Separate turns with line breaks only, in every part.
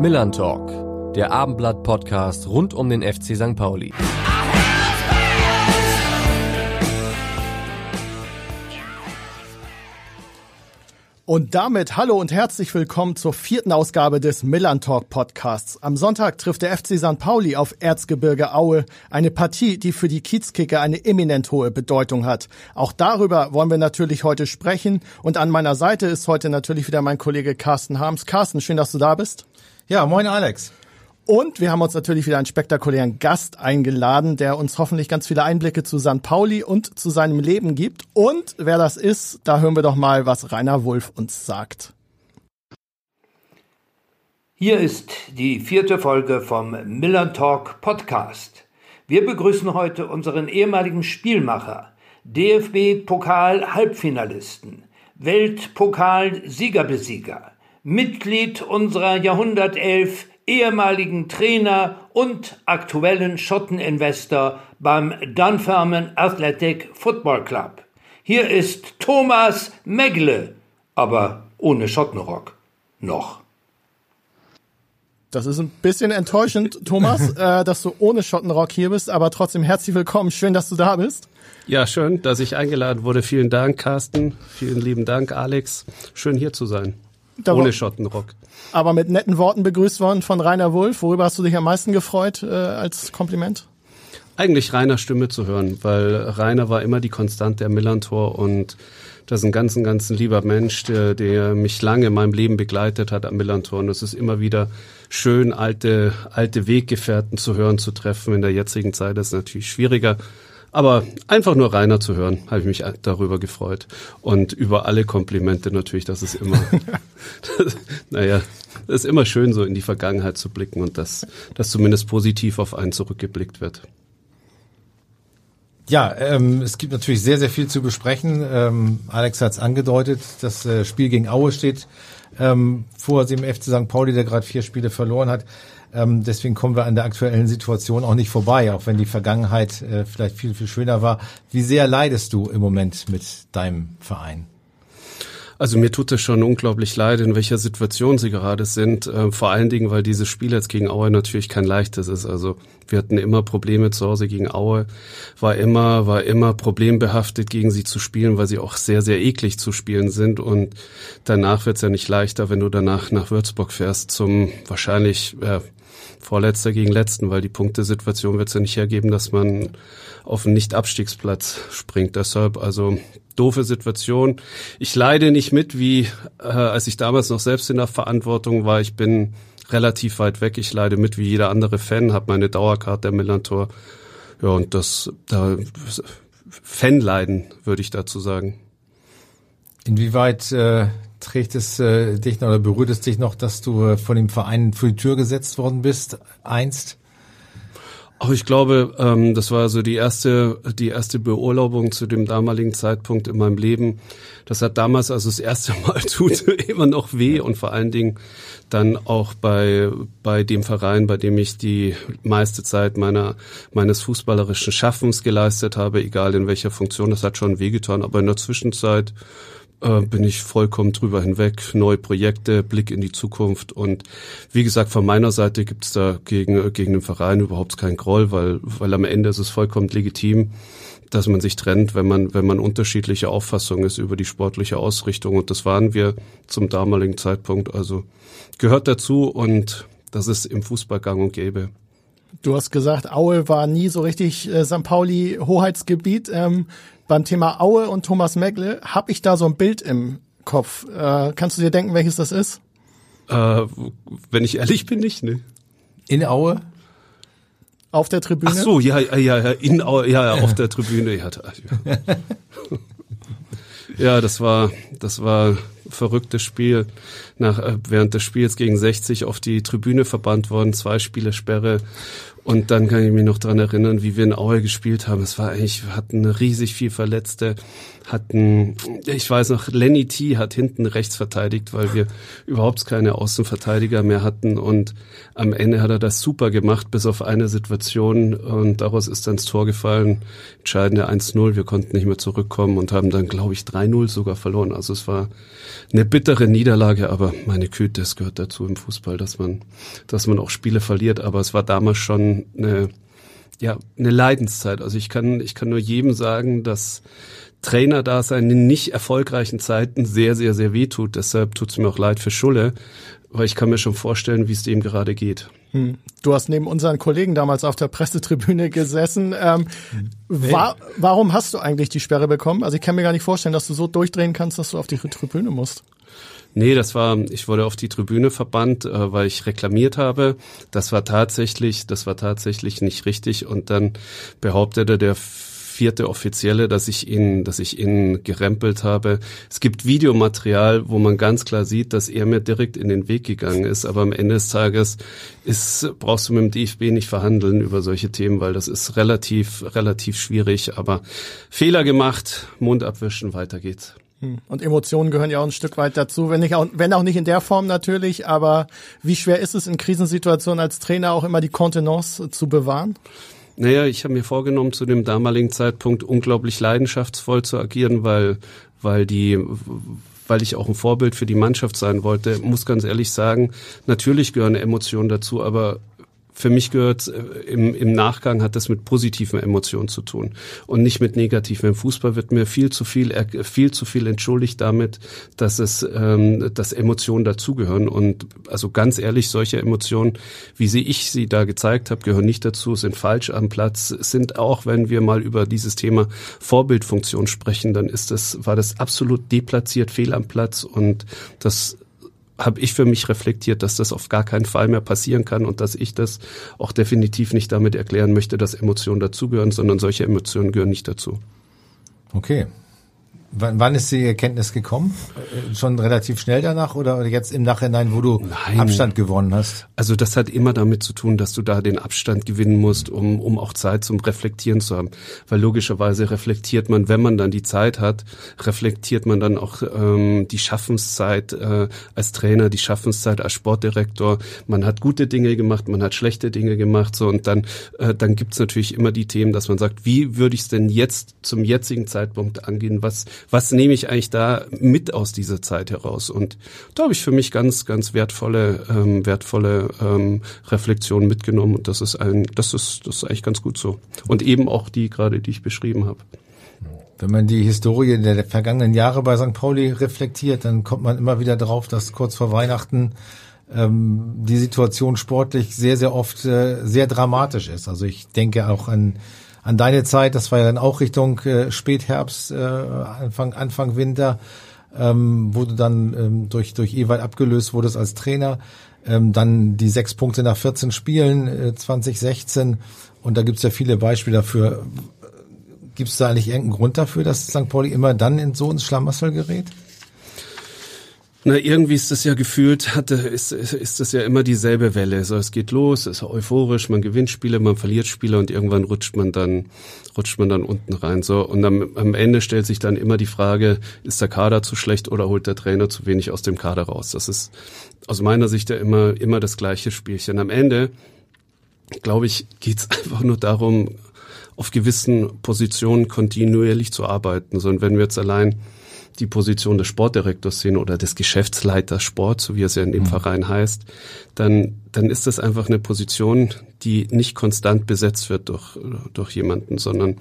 Millern Talk, der Abendblatt-Podcast rund um den FC St. Pauli.
Und damit hallo und herzlich willkommen zur vierten Ausgabe des Millern Talk Podcasts. Am Sonntag trifft der FC St. Pauli auf Erzgebirge Aue, eine Partie, die für die Kiezkicker eine eminent hohe Bedeutung hat. Auch darüber wollen wir natürlich heute sprechen und an meiner Seite ist heute natürlich wieder mein Kollege Carsten Harms. Carsten, schön, dass du da bist.
Ja, moin Alex.
Und wir haben uns natürlich wieder einen spektakulären Gast eingeladen, der uns hoffentlich ganz viele Einblicke zu St. Pauli und zu seinem Leben gibt. Und wer das ist, da hören wir doch mal, was Rainer Wulff uns sagt.
Hier ist die vierte Folge vom Miller Talk Podcast. Wir begrüßen heute unseren ehemaligen Spielmacher, DFB-Pokal-Halbfinalisten, Weltpokal-Siegerbesieger, Mitglied unserer Jahrhundertelf ehemaligen Trainer und aktuellen Schotteninvestor beim Dunfermline Athletic Football Club. Hier ist Thomas Megle, aber ohne Schottenrock. Noch.
Das ist ein bisschen enttäuschend, Thomas, äh, dass du ohne Schottenrock hier bist, aber trotzdem herzlich willkommen. Schön, dass du da bist.
Ja, schön, dass ich eingeladen wurde. Vielen Dank, Carsten. Vielen lieben Dank, Alex. Schön hier zu sein. Da ohne Schottenrock
aber mit netten Worten begrüßt worden von Rainer Wulff. Worüber hast du dich am meisten gefreut äh, als Kompliment?
Eigentlich Rainer Stimme zu hören, weil Rainer war immer die Konstante der Millantor und das ist ein ganz, ein ganz lieber Mensch, der, der mich lange in meinem Leben begleitet hat am Millantor. Und es ist immer wieder schön, alte, alte Weggefährten zu hören, zu treffen. In der jetzigen Zeit ist es natürlich schwieriger. Aber einfach nur Rainer zu hören, habe ich mich darüber gefreut. Und über alle Komplimente natürlich, das ist immer, das, naja, es ist immer schön, so in die Vergangenheit zu blicken und dass, dass zumindest positiv auf einen zurückgeblickt wird.
Ja, ähm, es gibt natürlich sehr, sehr viel zu besprechen. Ähm, Alex hat es angedeutet, das äh, Spiel gegen Aue steht ähm, vor dem FC St. Pauli, der gerade vier Spiele verloren hat. Ähm, deswegen kommen wir an der aktuellen Situation auch nicht vorbei, auch wenn die Vergangenheit äh, vielleicht viel, viel schöner war. Wie sehr leidest du im Moment mit deinem Verein?
Also mir tut es schon unglaublich leid, in welcher Situation sie gerade sind. Äh, vor allen Dingen, weil dieses Spiel jetzt gegen Aue natürlich kein leichtes ist. Also wir hatten immer Probleme zu Hause gegen Aue, war immer, war immer problembehaftet, gegen sie zu spielen, weil sie auch sehr, sehr eklig zu spielen sind. Und danach wird's ja nicht leichter, wenn du danach nach Würzburg fährst zum wahrscheinlich äh, Vorletzter gegen Letzten, weil die Punktesituation wird's ja nicht hergeben, dass man auf einen Nicht-Abstiegsplatz springt. Deshalb also doofe Situation. Ich leide nicht mit, wie äh, als ich damals noch selbst in der Verantwortung war. Ich bin relativ weit weg. Ich leide mit wie jeder andere Fan, habe meine Dauerkarte der Millantor. Ja, und das da Fanleiden, würde ich dazu sagen.
Inwieweit äh, trägt es äh, dich noch oder berührt es dich noch, dass du äh, von dem Verein vor die Tür gesetzt worden bist, einst?
Ach, ich glaube, ähm, das war so die erste, die erste Beurlaubung zu dem damaligen Zeitpunkt in meinem Leben. Das hat damals also das erste Mal tut immer noch weh und vor allen Dingen dann auch bei, bei dem Verein, bei dem ich die meiste Zeit meiner, meines fußballerischen Schaffens geleistet habe, egal in welcher Funktion, das hat schon wehgetan, aber in der Zwischenzeit äh, bin ich vollkommen drüber hinweg. Neue Projekte, Blick in die Zukunft und wie gesagt, von meiner Seite gibt es da gegen, gegen den Verein überhaupt keinen Groll, weil, weil am Ende ist es vollkommen legitim, dass man sich trennt, wenn man, wenn man unterschiedliche Auffassungen ist über die sportliche Ausrichtung. Und das waren wir zum damaligen Zeitpunkt. Also gehört dazu und das ist im Fußball gang und gäbe.
Du hast gesagt, Aue war nie so richtig äh, St. Pauli Hoheitsgebiet. Ähm, beim Thema Aue und Thomas Megle habe ich da so ein Bild im Kopf. Äh, kannst du dir denken, welches das ist?
Äh, wenn ich ehrlich bin, nicht, ne?
In Aue?
Auf der Tribüne?
Ach so, ja, ja, ja, in Aue, ja, ja, auf der Tribüne. Ja, ja, das war, das war verrücktes Spiel. Nach, äh, während des Spiels gegen 60 auf die Tribüne verbannt worden, zwei Spiele Sperre Und dann kann ich mich noch dran erinnern, wie wir in Aue gespielt haben. Es war eigentlich, wir hatten riesig viel Verletzte, hatten, ich weiß noch, Lenny T hat hinten rechts verteidigt, weil wir überhaupt keine Außenverteidiger mehr hatten. Und am Ende hat er das super gemacht, bis auf eine Situation. Und daraus ist dann das Tor gefallen. Entscheidende 1-0. Wir konnten nicht mehr zurückkommen und haben dann, glaube ich, 3-0 sogar verloren. Also es war eine bittere Niederlage, aber meine Güte, es gehört dazu im Fußball, dass man, dass man auch Spiele verliert. Aber es war damals schon eine, ja, eine Leidenszeit. Also ich kann, ich kann nur jedem sagen, dass Trainerdasein in nicht erfolgreichen Zeiten sehr, sehr, sehr weh tut. Deshalb tut es mir auch leid für Schulle, weil ich kann mir schon vorstellen, wie es dem gerade geht.
Hm. Du hast neben unseren Kollegen damals auf der Pressetribüne gesessen. Ähm, nee. wa warum hast du eigentlich die Sperre bekommen? Also ich kann mir gar nicht vorstellen, dass du so durchdrehen kannst, dass du auf die Tribüne musst.
Nee, das war, ich wurde auf die Tribüne verbannt, äh, weil ich reklamiert habe. Das war tatsächlich, das war tatsächlich nicht richtig. Und dann behauptete der vierte Offizielle, dass ich ihn, dass ich ihn gerempelt habe. Es gibt Videomaterial, wo man ganz klar sieht, dass er mir direkt in den Weg gegangen ist. Aber am Ende des Tages ist, brauchst du mit dem DFB nicht verhandeln über solche Themen, weil das ist relativ, relativ schwierig. Aber Fehler gemacht, Mund abwischen, weiter geht's.
Hm. Und Emotionen gehören ja auch ein Stück weit dazu, wenn, nicht auch, wenn auch nicht in der Form natürlich, aber wie schwer ist es in Krisensituationen als Trainer auch immer die Kontenance zu bewahren?
Naja, ich habe mir vorgenommen, zu dem damaligen Zeitpunkt unglaublich leidenschaftsvoll zu agieren, weil, weil die, weil ich auch ein Vorbild für die Mannschaft sein wollte, muss ganz ehrlich sagen, natürlich gehören Emotionen dazu, aber für mich gehört äh, im, im Nachgang hat das mit positiven Emotionen zu tun und nicht mit negativen. Im Fußball wird mir viel zu viel viel zu viel entschuldigt damit, dass es ähm, dass Emotionen dazugehören und also ganz ehrlich solche Emotionen, wie sie ich sie da gezeigt habe, gehören nicht dazu, sind falsch am Platz, sind auch wenn wir mal über dieses Thema Vorbildfunktion sprechen, dann ist das war das absolut deplatziert, fehl am Platz und das habe ich für mich reflektiert, dass das auf gar keinen Fall mehr passieren kann und dass ich das auch definitiv nicht damit erklären möchte, dass Emotionen dazugehören, sondern solche Emotionen gehören nicht dazu.
Okay. Wann, wann ist die Erkenntnis gekommen? Äh, schon relativ schnell danach oder jetzt im Nachhinein, wo du Nein. Abstand gewonnen hast?
Also das hat immer damit zu tun, dass du da den Abstand gewinnen musst, um, um auch Zeit zum Reflektieren zu haben. Weil logischerweise reflektiert man, wenn man dann die Zeit hat, reflektiert man dann auch ähm, die Schaffenszeit äh, als Trainer, die Schaffenszeit als Sportdirektor. Man hat gute Dinge gemacht, man hat schlechte Dinge gemacht. so Und dann, äh, dann gibt's natürlich immer die Themen, dass man sagt, wie würde ich es denn jetzt zum jetzigen Zeitpunkt angehen? Was was nehme ich eigentlich da mit aus dieser Zeit heraus? Und da habe ich für mich ganz, ganz wertvolle, ähm, wertvolle ähm, Reflexionen mitgenommen. Und das ist ein, das ist, das ist eigentlich ganz gut so. Und eben auch die gerade, die ich beschrieben habe.
Wenn man die Historie der vergangenen Jahre bei St. Pauli reflektiert, dann kommt man immer wieder drauf, dass kurz vor Weihnachten ähm, die Situation sportlich sehr, sehr oft äh, sehr dramatisch ist. Also ich denke auch an an deine Zeit, das war ja dann auch Richtung äh, Spätherbst, äh, Anfang, Anfang Winter, ähm, wo du dann ähm, durch, durch Ewald abgelöst wurdest als Trainer. Ähm, dann die sechs Punkte nach 14 Spielen äh, 2016. Und da gibt's ja viele Beispiele dafür. Gibt es da eigentlich irgendeinen Grund dafür, dass St. Pauli immer dann in so ins Schlamassel gerät?
Na, irgendwie ist das ja gefühlt, hatte, ist, ist, ist das ja immer dieselbe Welle. So, es geht los, es ist euphorisch, man gewinnt Spiele, man verliert Spiele und irgendwann rutscht man dann, rutscht man dann unten rein. So, und am, am Ende stellt sich dann immer die Frage, ist der Kader zu schlecht oder holt der Trainer zu wenig aus dem Kader raus? Das ist aus meiner Sicht ja immer, immer das gleiche Spielchen. Am Ende, glaube ich, geht's einfach nur darum, auf gewissen Positionen kontinuierlich zu arbeiten. So, und wenn wir jetzt allein die Position des Sportdirektors sehen oder des Geschäftsleiters Sport, so wie es ja in dem mhm. Verein heißt, dann, dann ist das einfach eine Position, die nicht konstant besetzt wird durch, durch jemanden, sondern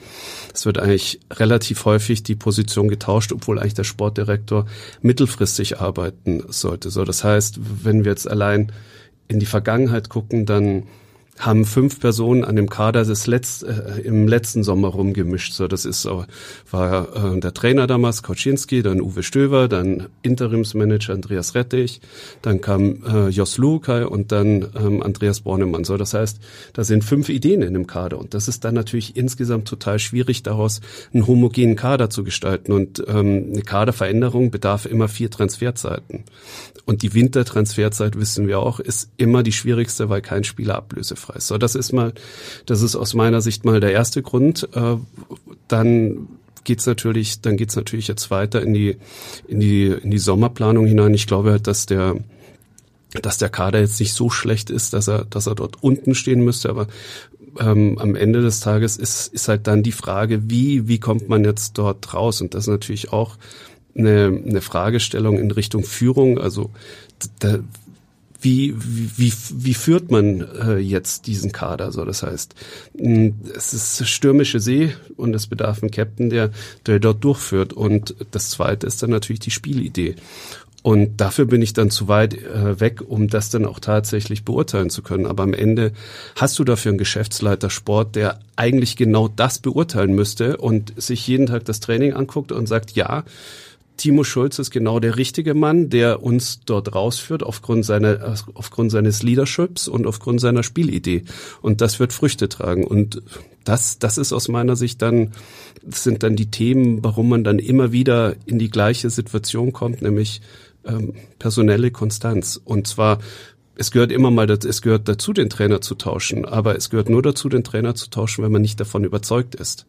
es wird eigentlich relativ häufig die Position getauscht, obwohl eigentlich der Sportdirektor mittelfristig arbeiten sollte. So, das heißt, wenn wir jetzt allein in die Vergangenheit gucken, dann haben fünf Personen an dem Kader des Letz, äh, im letzten Sommer rumgemischt. So, das ist war äh, der Trainer damals, Koczynski, dann Uwe Stöver, dann Interimsmanager Andreas Rettich, dann kam äh, Jos Lukai und dann ähm, Andreas Bornemann. So, das heißt, da sind fünf Ideen in dem Kader und das ist dann natürlich insgesamt total schwierig, daraus einen homogenen Kader zu gestalten und ähm, eine Kaderveränderung bedarf immer vier Transferzeiten. Und die Wintertransferzeit, wissen wir auch, ist immer die schwierigste, weil kein Spieler ablösefrei ist. So, das ist mal, das ist aus meiner Sicht mal der erste Grund. Äh, dann geht's natürlich, dann geht's natürlich jetzt weiter in die in die in die Sommerplanung hinein. Ich glaube halt, dass der dass der Kader jetzt nicht so schlecht ist, dass er dass er dort unten stehen müsste, aber ähm, am Ende des Tages ist ist halt dann die Frage, wie wie kommt man jetzt dort raus und das ist natürlich auch eine, eine Fragestellung in Richtung Führung. Also da, wie, wie, wie führt man äh, jetzt diesen Kader? So, das heißt, mh, es ist stürmische See und es bedarf einen Captain, der, der dort durchführt. Und das zweite ist dann natürlich die Spielidee. Und dafür bin ich dann zu weit äh, weg, um das dann auch tatsächlich beurteilen zu können. Aber am Ende hast du dafür einen Geschäftsleiter Sport, der eigentlich genau das beurteilen müsste und sich jeden Tag das Training anguckt und sagt, ja, Timo Schulz ist genau der richtige Mann, der uns dort rausführt aufgrund seiner, aufgrund seines Leaderships und aufgrund seiner Spielidee. Und das wird Früchte tragen. Und das, das ist aus meiner Sicht dann, sind dann die Themen, warum man dann immer wieder in die gleiche Situation kommt, nämlich ähm, personelle Konstanz. Und zwar es gehört immer mal, es gehört dazu, den Trainer zu tauschen, aber es gehört nur dazu, den Trainer zu tauschen, wenn man nicht davon überzeugt ist.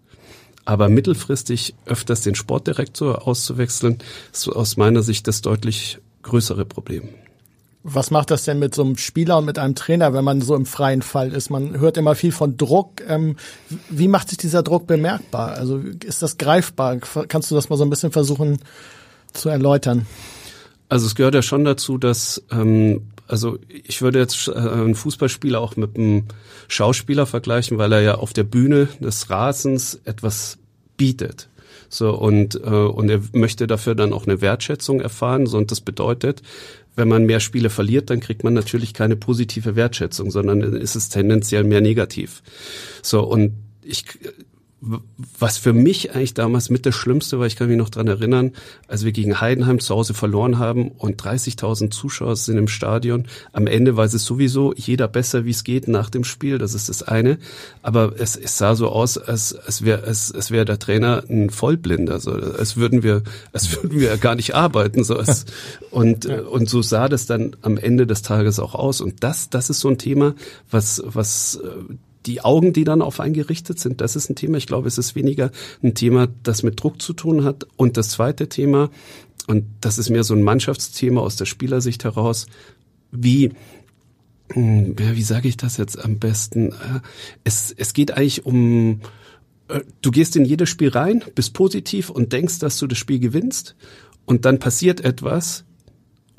Aber mittelfristig öfters den Sportdirektor auszuwechseln, ist aus meiner Sicht das deutlich größere Problem.
Was macht das denn mit so einem Spieler und mit einem Trainer, wenn man so im freien Fall ist? Man hört immer viel von Druck. Ähm, wie macht sich dieser Druck bemerkbar? Also ist das greifbar? Kannst du das mal so ein bisschen versuchen zu erläutern?
Also es gehört ja schon dazu, dass ähm, also ich würde jetzt äh, einen Fußballspieler auch mit einem Schauspieler vergleichen, weil er ja auf der Bühne des Rasens etwas bietet. So und äh, und er möchte dafür dann auch eine Wertschätzung erfahren. So und das bedeutet, wenn man mehr Spiele verliert, dann kriegt man natürlich keine positive Wertschätzung, sondern ist es tendenziell mehr negativ. So und ich was für mich eigentlich damals mit das Schlimmste war, ich kann mich noch dran erinnern, als wir gegen Heidenheim zu Hause verloren haben und 30.000 Zuschauer sind im Stadion. Am Ende weiß es sowieso jeder besser, wie es geht nach dem Spiel, das ist das eine. Aber es, es sah so aus, als, als wäre als, als wär der Trainer ein Vollblinder. So, als würden wir, als würden wir gar nicht arbeiten. So, als, und, und so sah das dann am Ende des Tages auch aus. Und das, das ist so ein Thema, was, was die Augen, die dann auf einen gerichtet sind, das ist ein Thema. Ich glaube, es ist weniger ein Thema, das mit Druck zu tun hat. Und das zweite Thema, und das ist mehr so ein Mannschaftsthema aus der Spielersicht heraus, wie hm, ja, wie sage ich das jetzt am besten? Äh, es, es geht eigentlich um, äh, du gehst in jedes Spiel rein, bist positiv und denkst, dass du das Spiel gewinnst und dann passiert etwas,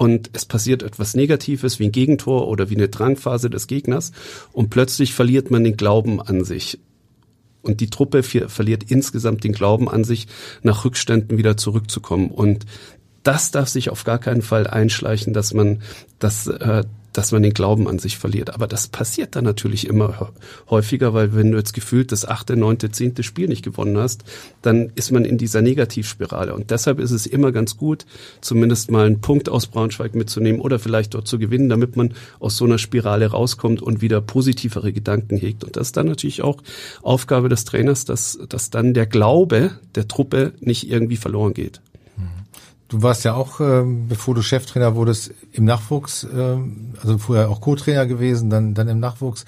und es passiert etwas Negatives wie ein Gegentor oder wie eine Drangphase des Gegners und plötzlich verliert man den Glauben an sich. Und die Truppe verliert insgesamt den Glauben an sich, nach Rückständen wieder zurückzukommen. Und das darf sich auf gar keinen Fall einschleichen, dass man, dass, äh, dass man den Glauben an sich verliert. Aber das passiert dann natürlich immer häufiger, weil wenn du jetzt gefühlt das achte, neunte, zehnte Spiel nicht gewonnen hast, dann ist man in dieser Negativspirale. Und deshalb ist es immer ganz gut, zumindest mal einen Punkt aus Braunschweig mitzunehmen oder vielleicht dort zu gewinnen, damit man aus so einer Spirale rauskommt und wieder positivere Gedanken hegt. Und das ist dann natürlich auch Aufgabe des Trainers, dass, dass dann der Glaube der Truppe nicht irgendwie verloren geht.
Du warst ja auch, äh, bevor du Cheftrainer wurdest, im Nachwuchs, äh, also vorher auch Co-Trainer gewesen, dann, dann im Nachwuchs,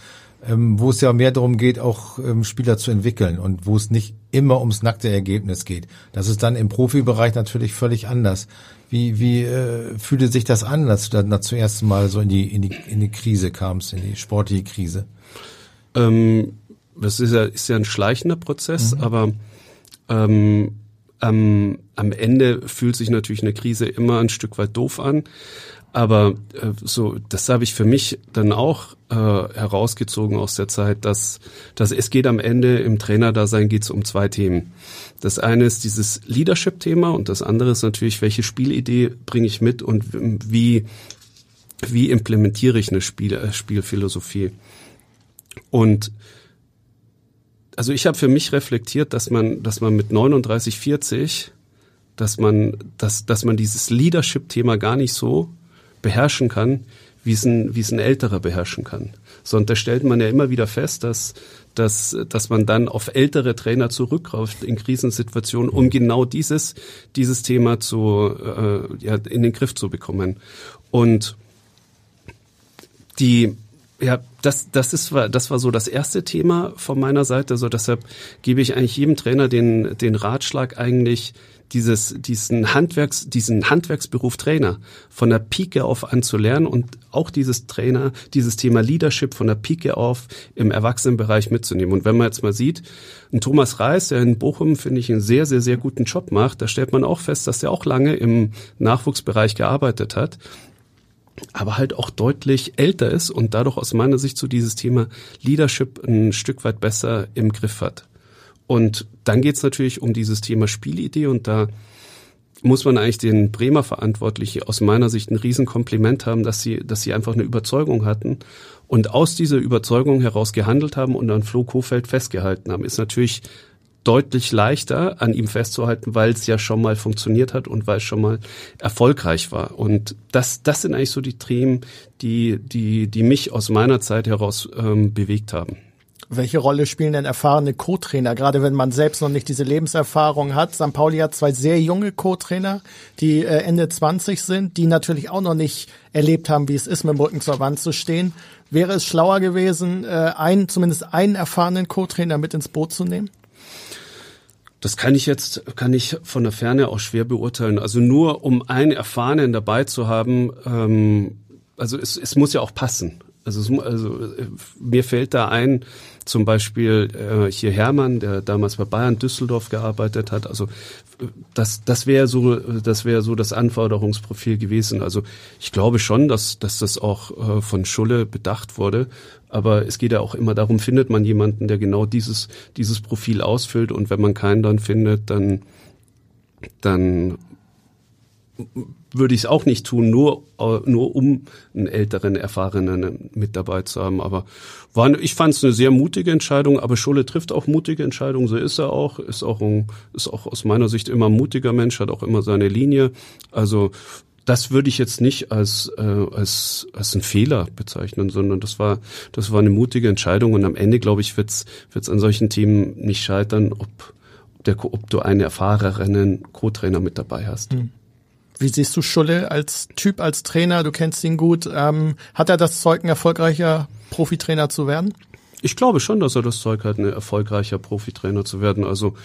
ähm, wo es ja mehr darum geht, auch ähm, Spieler zu entwickeln und wo es nicht immer ums nackte Ergebnis geht. Das ist dann im Profibereich natürlich völlig anders. Wie, wie äh, fühlte sich das an, als du dann zuerst Mal so in die, in die, in die Krise kamst, in die sportliche Krise?
Ähm, das ist ja, ist ja ein schleichender Prozess, mhm. aber ähm, ähm, am Ende fühlt sich natürlich eine Krise immer ein Stück weit doof an. Aber äh, so, das habe ich für mich dann auch äh, herausgezogen aus der Zeit, dass, dass es geht am Ende im Trainerdasein geht es um zwei Themen. Das eine ist dieses Leadership-Thema und das andere ist natürlich, welche Spielidee bringe ich mit und wie, wie implementiere ich eine Spiel, äh, Spielphilosophie. Und also ich habe für mich reflektiert, dass man, dass man mit 39, 40, dass man, dass, dass man dieses Leadership-Thema gar nicht so beherrschen kann, wie es ein, wie es ein älterer beherrschen kann. So, und da stellt man ja immer wieder fest, dass, dass, dass man dann auf ältere Trainer zurückgreift in Krisensituationen, um genau dieses, dieses Thema zu, äh, ja, in den Griff zu bekommen. Und die, Ja, das, das ist, das war so das erste Thema von meiner Seite. So deshalb gebe ich eigentlich jedem Trainer den, den Ratschlag eigentlich, dieses, diesen Handwerks, diesen Handwerksberuf Trainer von der Pike auf anzulernen und auch dieses Trainer, dieses Thema Leadership von der Pike auf im Erwachsenenbereich mitzunehmen. Und wenn man jetzt mal sieht, ein Thomas Reis, der in Bochum, finde ich, einen sehr, sehr, sehr guten Job macht, da stellt man auch fest, dass er auch lange im Nachwuchsbereich gearbeitet hat aber halt auch deutlich älter ist und dadurch aus meiner Sicht so dieses Thema Leadership ein Stück weit besser im Griff hat. Und dann geht's natürlich um dieses Thema Spielidee und da muss man eigentlich den Bremer Verantwortlichen aus meiner Sicht ein Riesenkompliment haben, dass sie, dass sie einfach eine Überzeugung hatten und aus dieser Überzeugung heraus gehandelt haben und an Flo Kofeld festgehalten haben. Ist natürlich deutlich leichter an ihm festzuhalten, weil es ja schon mal funktioniert hat und weil es schon mal erfolgreich war. Und das, das sind eigentlich so die Themen, die, die, die mich aus meiner Zeit heraus ähm, bewegt haben.
Welche Rolle spielen denn erfahrene Co-Trainer, gerade wenn man selbst noch nicht diese Lebenserfahrung hat? St. Pauli hat zwei sehr junge Co-Trainer, die äh, Ende 20 sind, die natürlich auch noch nicht erlebt haben, wie es ist, mit dem Rücken zur Wand zu stehen. Wäre es schlauer gewesen, äh, einen, zumindest einen erfahrenen Co-Trainer mit ins Boot zu nehmen?
Das kann ich jetzt, kann ich von der Ferne auch schwer beurteilen. Also nur um einen Erfahrenen dabei zu haben, ähm, also es, es muss ja auch passen. Also, also äh, mir fällt da ein, zum Beispiel äh, hier Hermann, der damals bei Bayern Düsseldorf gearbeitet hat. Also das, das wäre so, das wäre so das Anforderungsprofil gewesen. Also ich glaube schon, dass, dass das auch äh, von Schulle bedacht wurde. Aber es geht ja auch immer darum, findet man jemanden, der genau dieses, dieses Profil ausfüllt. Und wenn man keinen dann findet, dann, dann würde ich es auch nicht tun, nur, äh, nur um einen älteren, erfahrenen mit dabei zu haben. Aber war, ich fand es eine sehr mutige Entscheidung, aber Scholle trifft auch mutige Entscheidungen, so ist er auch, ist auch, ein, ist auch aus meiner Sicht immer ein mutiger Mensch, hat auch immer seine Linie. Also das würde ich jetzt nicht als, äh, als, als einen Fehler bezeichnen, sondern das war, das war eine mutige Entscheidung und am Ende, glaube ich, wird es an solchen Themen nicht scheitern, ob, der, ob du einen erfahrenen Co-Trainer mit dabei hast. Mhm.
Wie siehst du Schulle als Typ, als Trainer? Du kennst ihn gut. Ähm, hat er das Zeug, ein erfolgreicher Profitrainer zu werden?
Ich glaube schon, dass er das Zeug hat, ein erfolgreicher Profitrainer zu werden. Also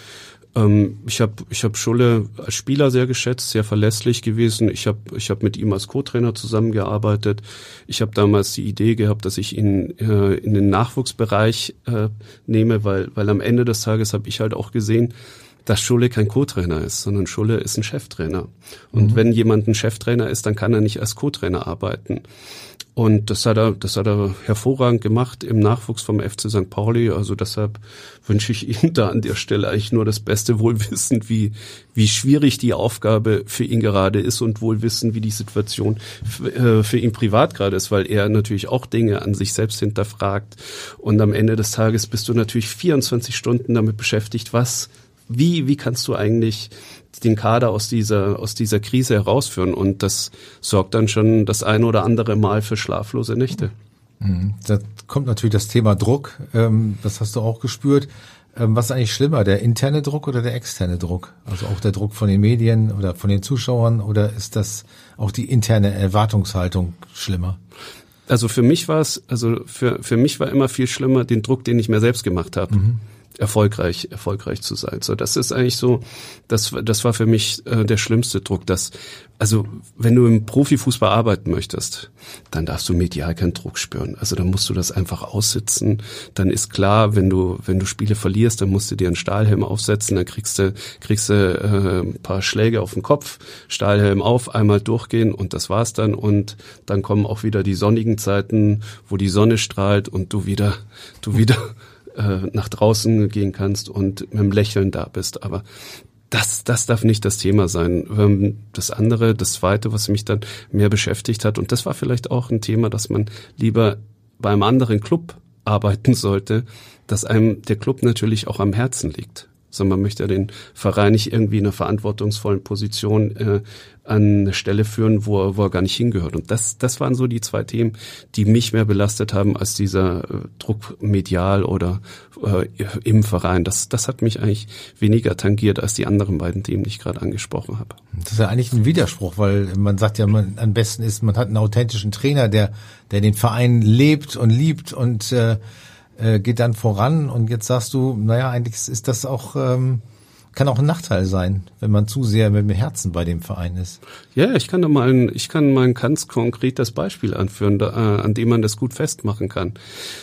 ähm, ich habe ich hab Schulle als Spieler sehr geschätzt, sehr verlässlich gewesen. Ich habe ich hab mit ihm als Co-Trainer zusammengearbeitet. Ich habe damals die Idee gehabt, dass ich ihn äh, in den Nachwuchsbereich äh, nehme, weil, weil am Ende des Tages habe ich halt auch gesehen, dass Schulle kein Co-Trainer ist, sondern Schulle ist ein Cheftrainer. Und mhm. wenn jemand ein Cheftrainer ist, dann kann er nicht als Co-Trainer arbeiten. Und das hat er, das hat er hervorragend gemacht im Nachwuchs vom FC St. Pauli. Also deshalb wünsche ich ihm da an der Stelle eigentlich nur das Beste, wohlwissend, wie, wie schwierig die Aufgabe für ihn gerade ist und wohlwissend, wie die Situation äh, für ihn privat gerade ist, weil er natürlich auch Dinge an sich selbst hinterfragt. Und am Ende des Tages bist du natürlich 24 Stunden damit beschäftigt, was wie, wie kannst du eigentlich den Kader aus dieser, aus dieser Krise herausführen? Und das sorgt dann schon das ein oder andere Mal für schlaflose Nächte.
Mhm. Da kommt natürlich das Thema Druck. Ähm, das hast du auch gespürt. Ähm, was ist eigentlich schlimmer, der interne Druck oder der externe Druck? Also auch der Druck von den Medien oder von den Zuschauern oder ist das auch die interne Erwartungshaltung schlimmer?
Also für mich war es, also für, für mich war immer viel schlimmer den Druck, den ich mir selbst gemacht habe. Mhm erfolgreich, erfolgreich zu sein. So, das ist eigentlich so, das, das war für mich äh, der schlimmste Druck, dass, also, wenn du im Profifußball arbeiten möchtest, dann darfst du medial keinen Druck spüren. Also, dann musst du das einfach aussitzen. Dann ist klar, wenn du, wenn du Spiele verlierst, dann musst du dir einen Stahlhelm aufsetzen, dann kriegst du, kriegst du äh, ein paar Schläge auf den Kopf, Stahlhelm auf, einmal durchgehen und das war's dann. Und dann kommen auch wieder die sonnigen Zeiten, wo die Sonne strahlt und du wieder, du wieder äh, nach draußen gehen kannst und mit einem Lächeln da bist. Aber das, das darf nicht das Thema sein. Ähm, das andere, das zweite, was mich dann mehr beschäftigt hat, und das war vielleicht auch ein Thema, dass man lieber beim anderen Club arbeiten sollte, dass einem der Club natürlich auch am Herzen liegt. sondern man möchte den Verein nicht irgendwie in einer verantwortungsvollen Position äh, an eine Stelle führen, wo er, wo er gar nicht hingehört. Und das, das waren so die zwei Themen, die mich mehr belastet haben als dieser äh, Druck medial oder äh, im Verein. Das, das hat mich eigentlich weniger tangiert als die anderen beiden Themen, die ich gerade angesprochen habe.
Das ist ja eigentlich ein Widerspruch, weil man sagt ja, man am besten ist, man hat einen authentischen Trainer, der, der den Verein lebt und liebt und äh, äh, geht dann voran. Und jetzt sagst du, naja, eigentlich ist das auch ähm, kann auch ein Nachteil sein, wenn man zu sehr mit dem Herzen bei dem Verein ist.
Ja, ich kann da mal ein, ich kann mal ein ganz konkretes Beispiel anführen, da, äh, an dem man das gut festmachen kann.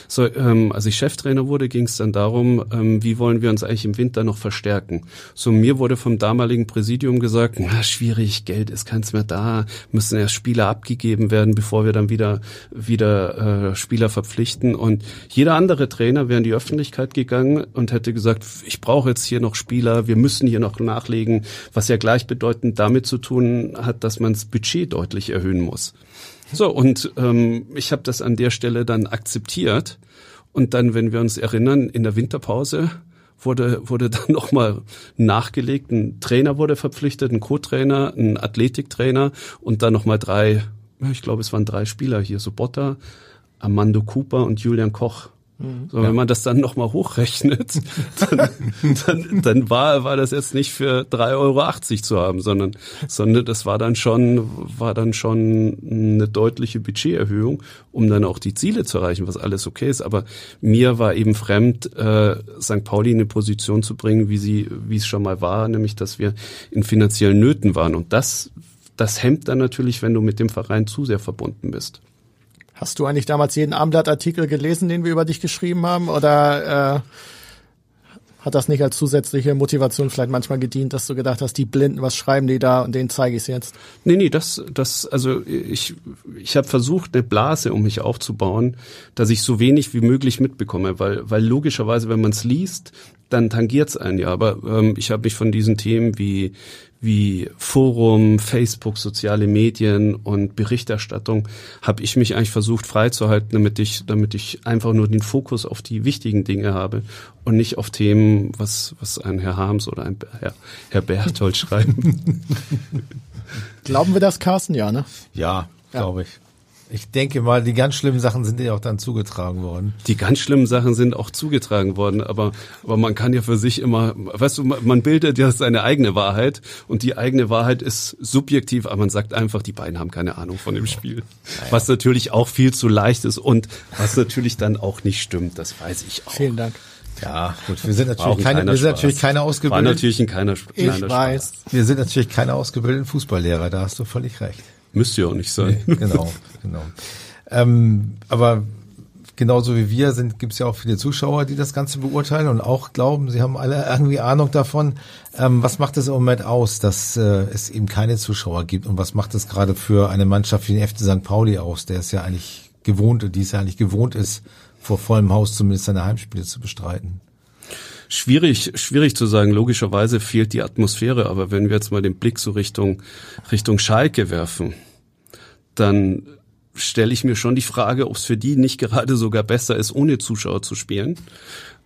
So, ähm, als ich Cheftrainer wurde, ging es dann darum, ähm, wie wollen wir uns eigentlich im Winter noch verstärken. So, mir wurde vom damaligen Präsidium gesagt, na, schwierig, Geld ist keins mehr da, müssen erst Spieler abgegeben werden, bevor wir dann wieder wieder äh, Spieler verpflichten. Und jeder andere Trainer wäre in die Öffentlichkeit gegangen und hätte gesagt, ich brauche jetzt hier noch Spieler, wir wir müssen hier noch nachlegen, was ja gleichbedeutend damit zu tun hat, dass man das Budget deutlich erhöhen muss. So, und ähm, ich habe das an der Stelle dann akzeptiert. Und dann, wenn wir uns erinnern, in der Winterpause wurde, wurde dann nochmal nachgelegt. Ein Trainer wurde verpflichtet, ein Co-Trainer, ein Athletiktrainer und dann nochmal drei, ich glaube, es waren drei Spieler hier, Sobotta, Armando Cooper und Julian Koch. Mhm. So, wenn man das dann nochmal hochrechnet, dann, dann, dann war, war das jetzt nicht für 3,80 Euro zu haben, sondern, sondern das war dann schon, war dann schon eine deutliche Budgeterhöhung, um dann auch die Ziele zu erreichen, was alles okay ist. Aber mir war eben fremd, äh, St. Pauli in eine Position zu bringen, wie sie, wie es schon mal war, nämlich, dass wir in finanziellen Nöten waren. Und das, das hemmt dann natürlich, wenn du mit dem Verein zu sehr verbunden bist.
Hast du eigentlich damals jeden Abendblattartikel gelesen, den wir über dich geschrieben haben? Oder äh, hat das nicht als zusätzliche Motivation vielleicht manchmal gedient, dass du gedacht hast, die Blinden, was schreiben die da und denen zeige ich es jetzt?
Nee, nee, das, das, also ich, ich habe versucht, eine Blase um mich aufzubauen, dass ich so wenig wie möglich mitbekomme, weil, weil logischerweise, wenn man es liest, dann tangiert es einen ja. Aber ähm, ich habe mich von diesen Themen wie wie Forum, Facebook, soziale Medien und Berichterstattung habe ich mich eigentlich versucht freizuhalten, damit ich, damit ich einfach nur den Fokus auf die wichtigen Dinge habe und nicht auf Themen, was, was ein Herr Harms oder ein Herr, Herr Berthold schreiben.
Glauben wir das, Carsten? Ja, ne?
Ja, glaube ich. Ich denke mal, die ganz schlimmen Sachen sind ja auch dann zugetragen worden.
Die ganz schlimmen Sachen sind auch zugetragen worden, aber, aber man kann ja für sich immer, weißt du, man bildet ja seine eigene Wahrheit und die eigene Wahrheit ist subjektiv, aber man sagt einfach, die beiden haben keine Ahnung von dem Spiel. Naja. Was natürlich auch viel zu leicht ist und was natürlich dann auch nicht stimmt, das weiß ich auch.
Vielen Dank.
Ja, gut, wir sind natürlich keine, wir sind natürlich keine ausgebildeten.
War natürlich ein keiner,
kleiner ich weiß.
Wir sind natürlich keine ausgebildeten Fußballlehrer, da hast du völlig recht.
Müsste ja auch nicht sein.
Nee, genau, genau. Ähm, aber genauso wie wir sind, gibt es ja auch viele Zuschauer, die das Ganze beurteilen und auch glauben, sie haben alle irgendwie Ahnung davon. Ähm, was macht es im Moment aus, dass äh, es eben keine Zuschauer gibt? Und was macht es gerade für eine Mannschaft wie den FC St. Pauli aus, der es ja eigentlich gewohnt, die es ja eigentlich gewohnt ist, vor vollem Haus zumindest seine Heimspiele zu bestreiten?
Schwierig, schwierig zu sagen. Logischerweise fehlt die Atmosphäre, aber wenn wir jetzt mal den Blick so Richtung, Richtung Schalke werfen, dann stelle ich mir schon die Frage, ob es für die nicht gerade sogar besser ist, ohne Zuschauer zu spielen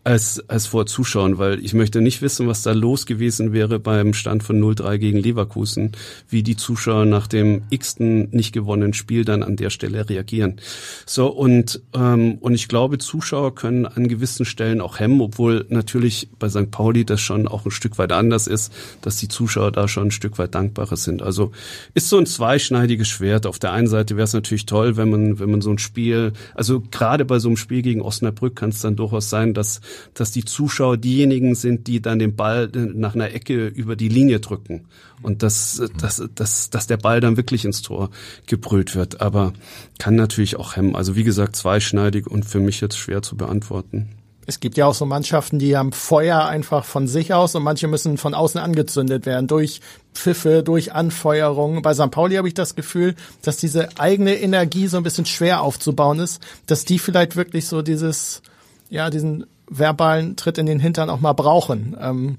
als, als vor Zuschauern, weil ich möchte nicht wissen, was da los gewesen wäre beim Stand von 0-3 gegen Leverkusen, wie die Zuschauer nach dem x-ten nicht gewonnenen Spiel dann an der Stelle reagieren. So, und, ähm, und ich glaube, Zuschauer können an gewissen Stellen auch hemmen, obwohl natürlich bei St. Pauli das schon auch ein Stück weit anders ist, dass die Zuschauer da schon ein Stück weit dankbarer sind. Also ist so ein zweischneidiges Schwert. Auf der einen Seite wäre es natürlich toll, wenn man, wenn man so ein Spiel, also gerade bei so einem Spiel gegen Osnabrück kann es dann durchaus sein, dass dass die Zuschauer diejenigen sind, die dann den Ball nach einer Ecke über die Linie drücken und dass, dass, dass, dass der Ball dann wirklich ins Tor gebrüllt wird. Aber kann natürlich auch hemmen. Also wie gesagt, zweischneidig und für mich jetzt schwer zu beantworten.
Es gibt ja auch so Mannschaften, die haben Feuer einfach von sich aus und manche müssen von außen angezündet werden durch Pfiffe, durch Anfeuerung. Bei St. Pauli habe ich das Gefühl, dass diese eigene Energie so ein bisschen schwer aufzubauen ist, dass die vielleicht wirklich so dieses, ja, diesen verbalen Tritt in den Hintern auch mal brauchen. Ähm,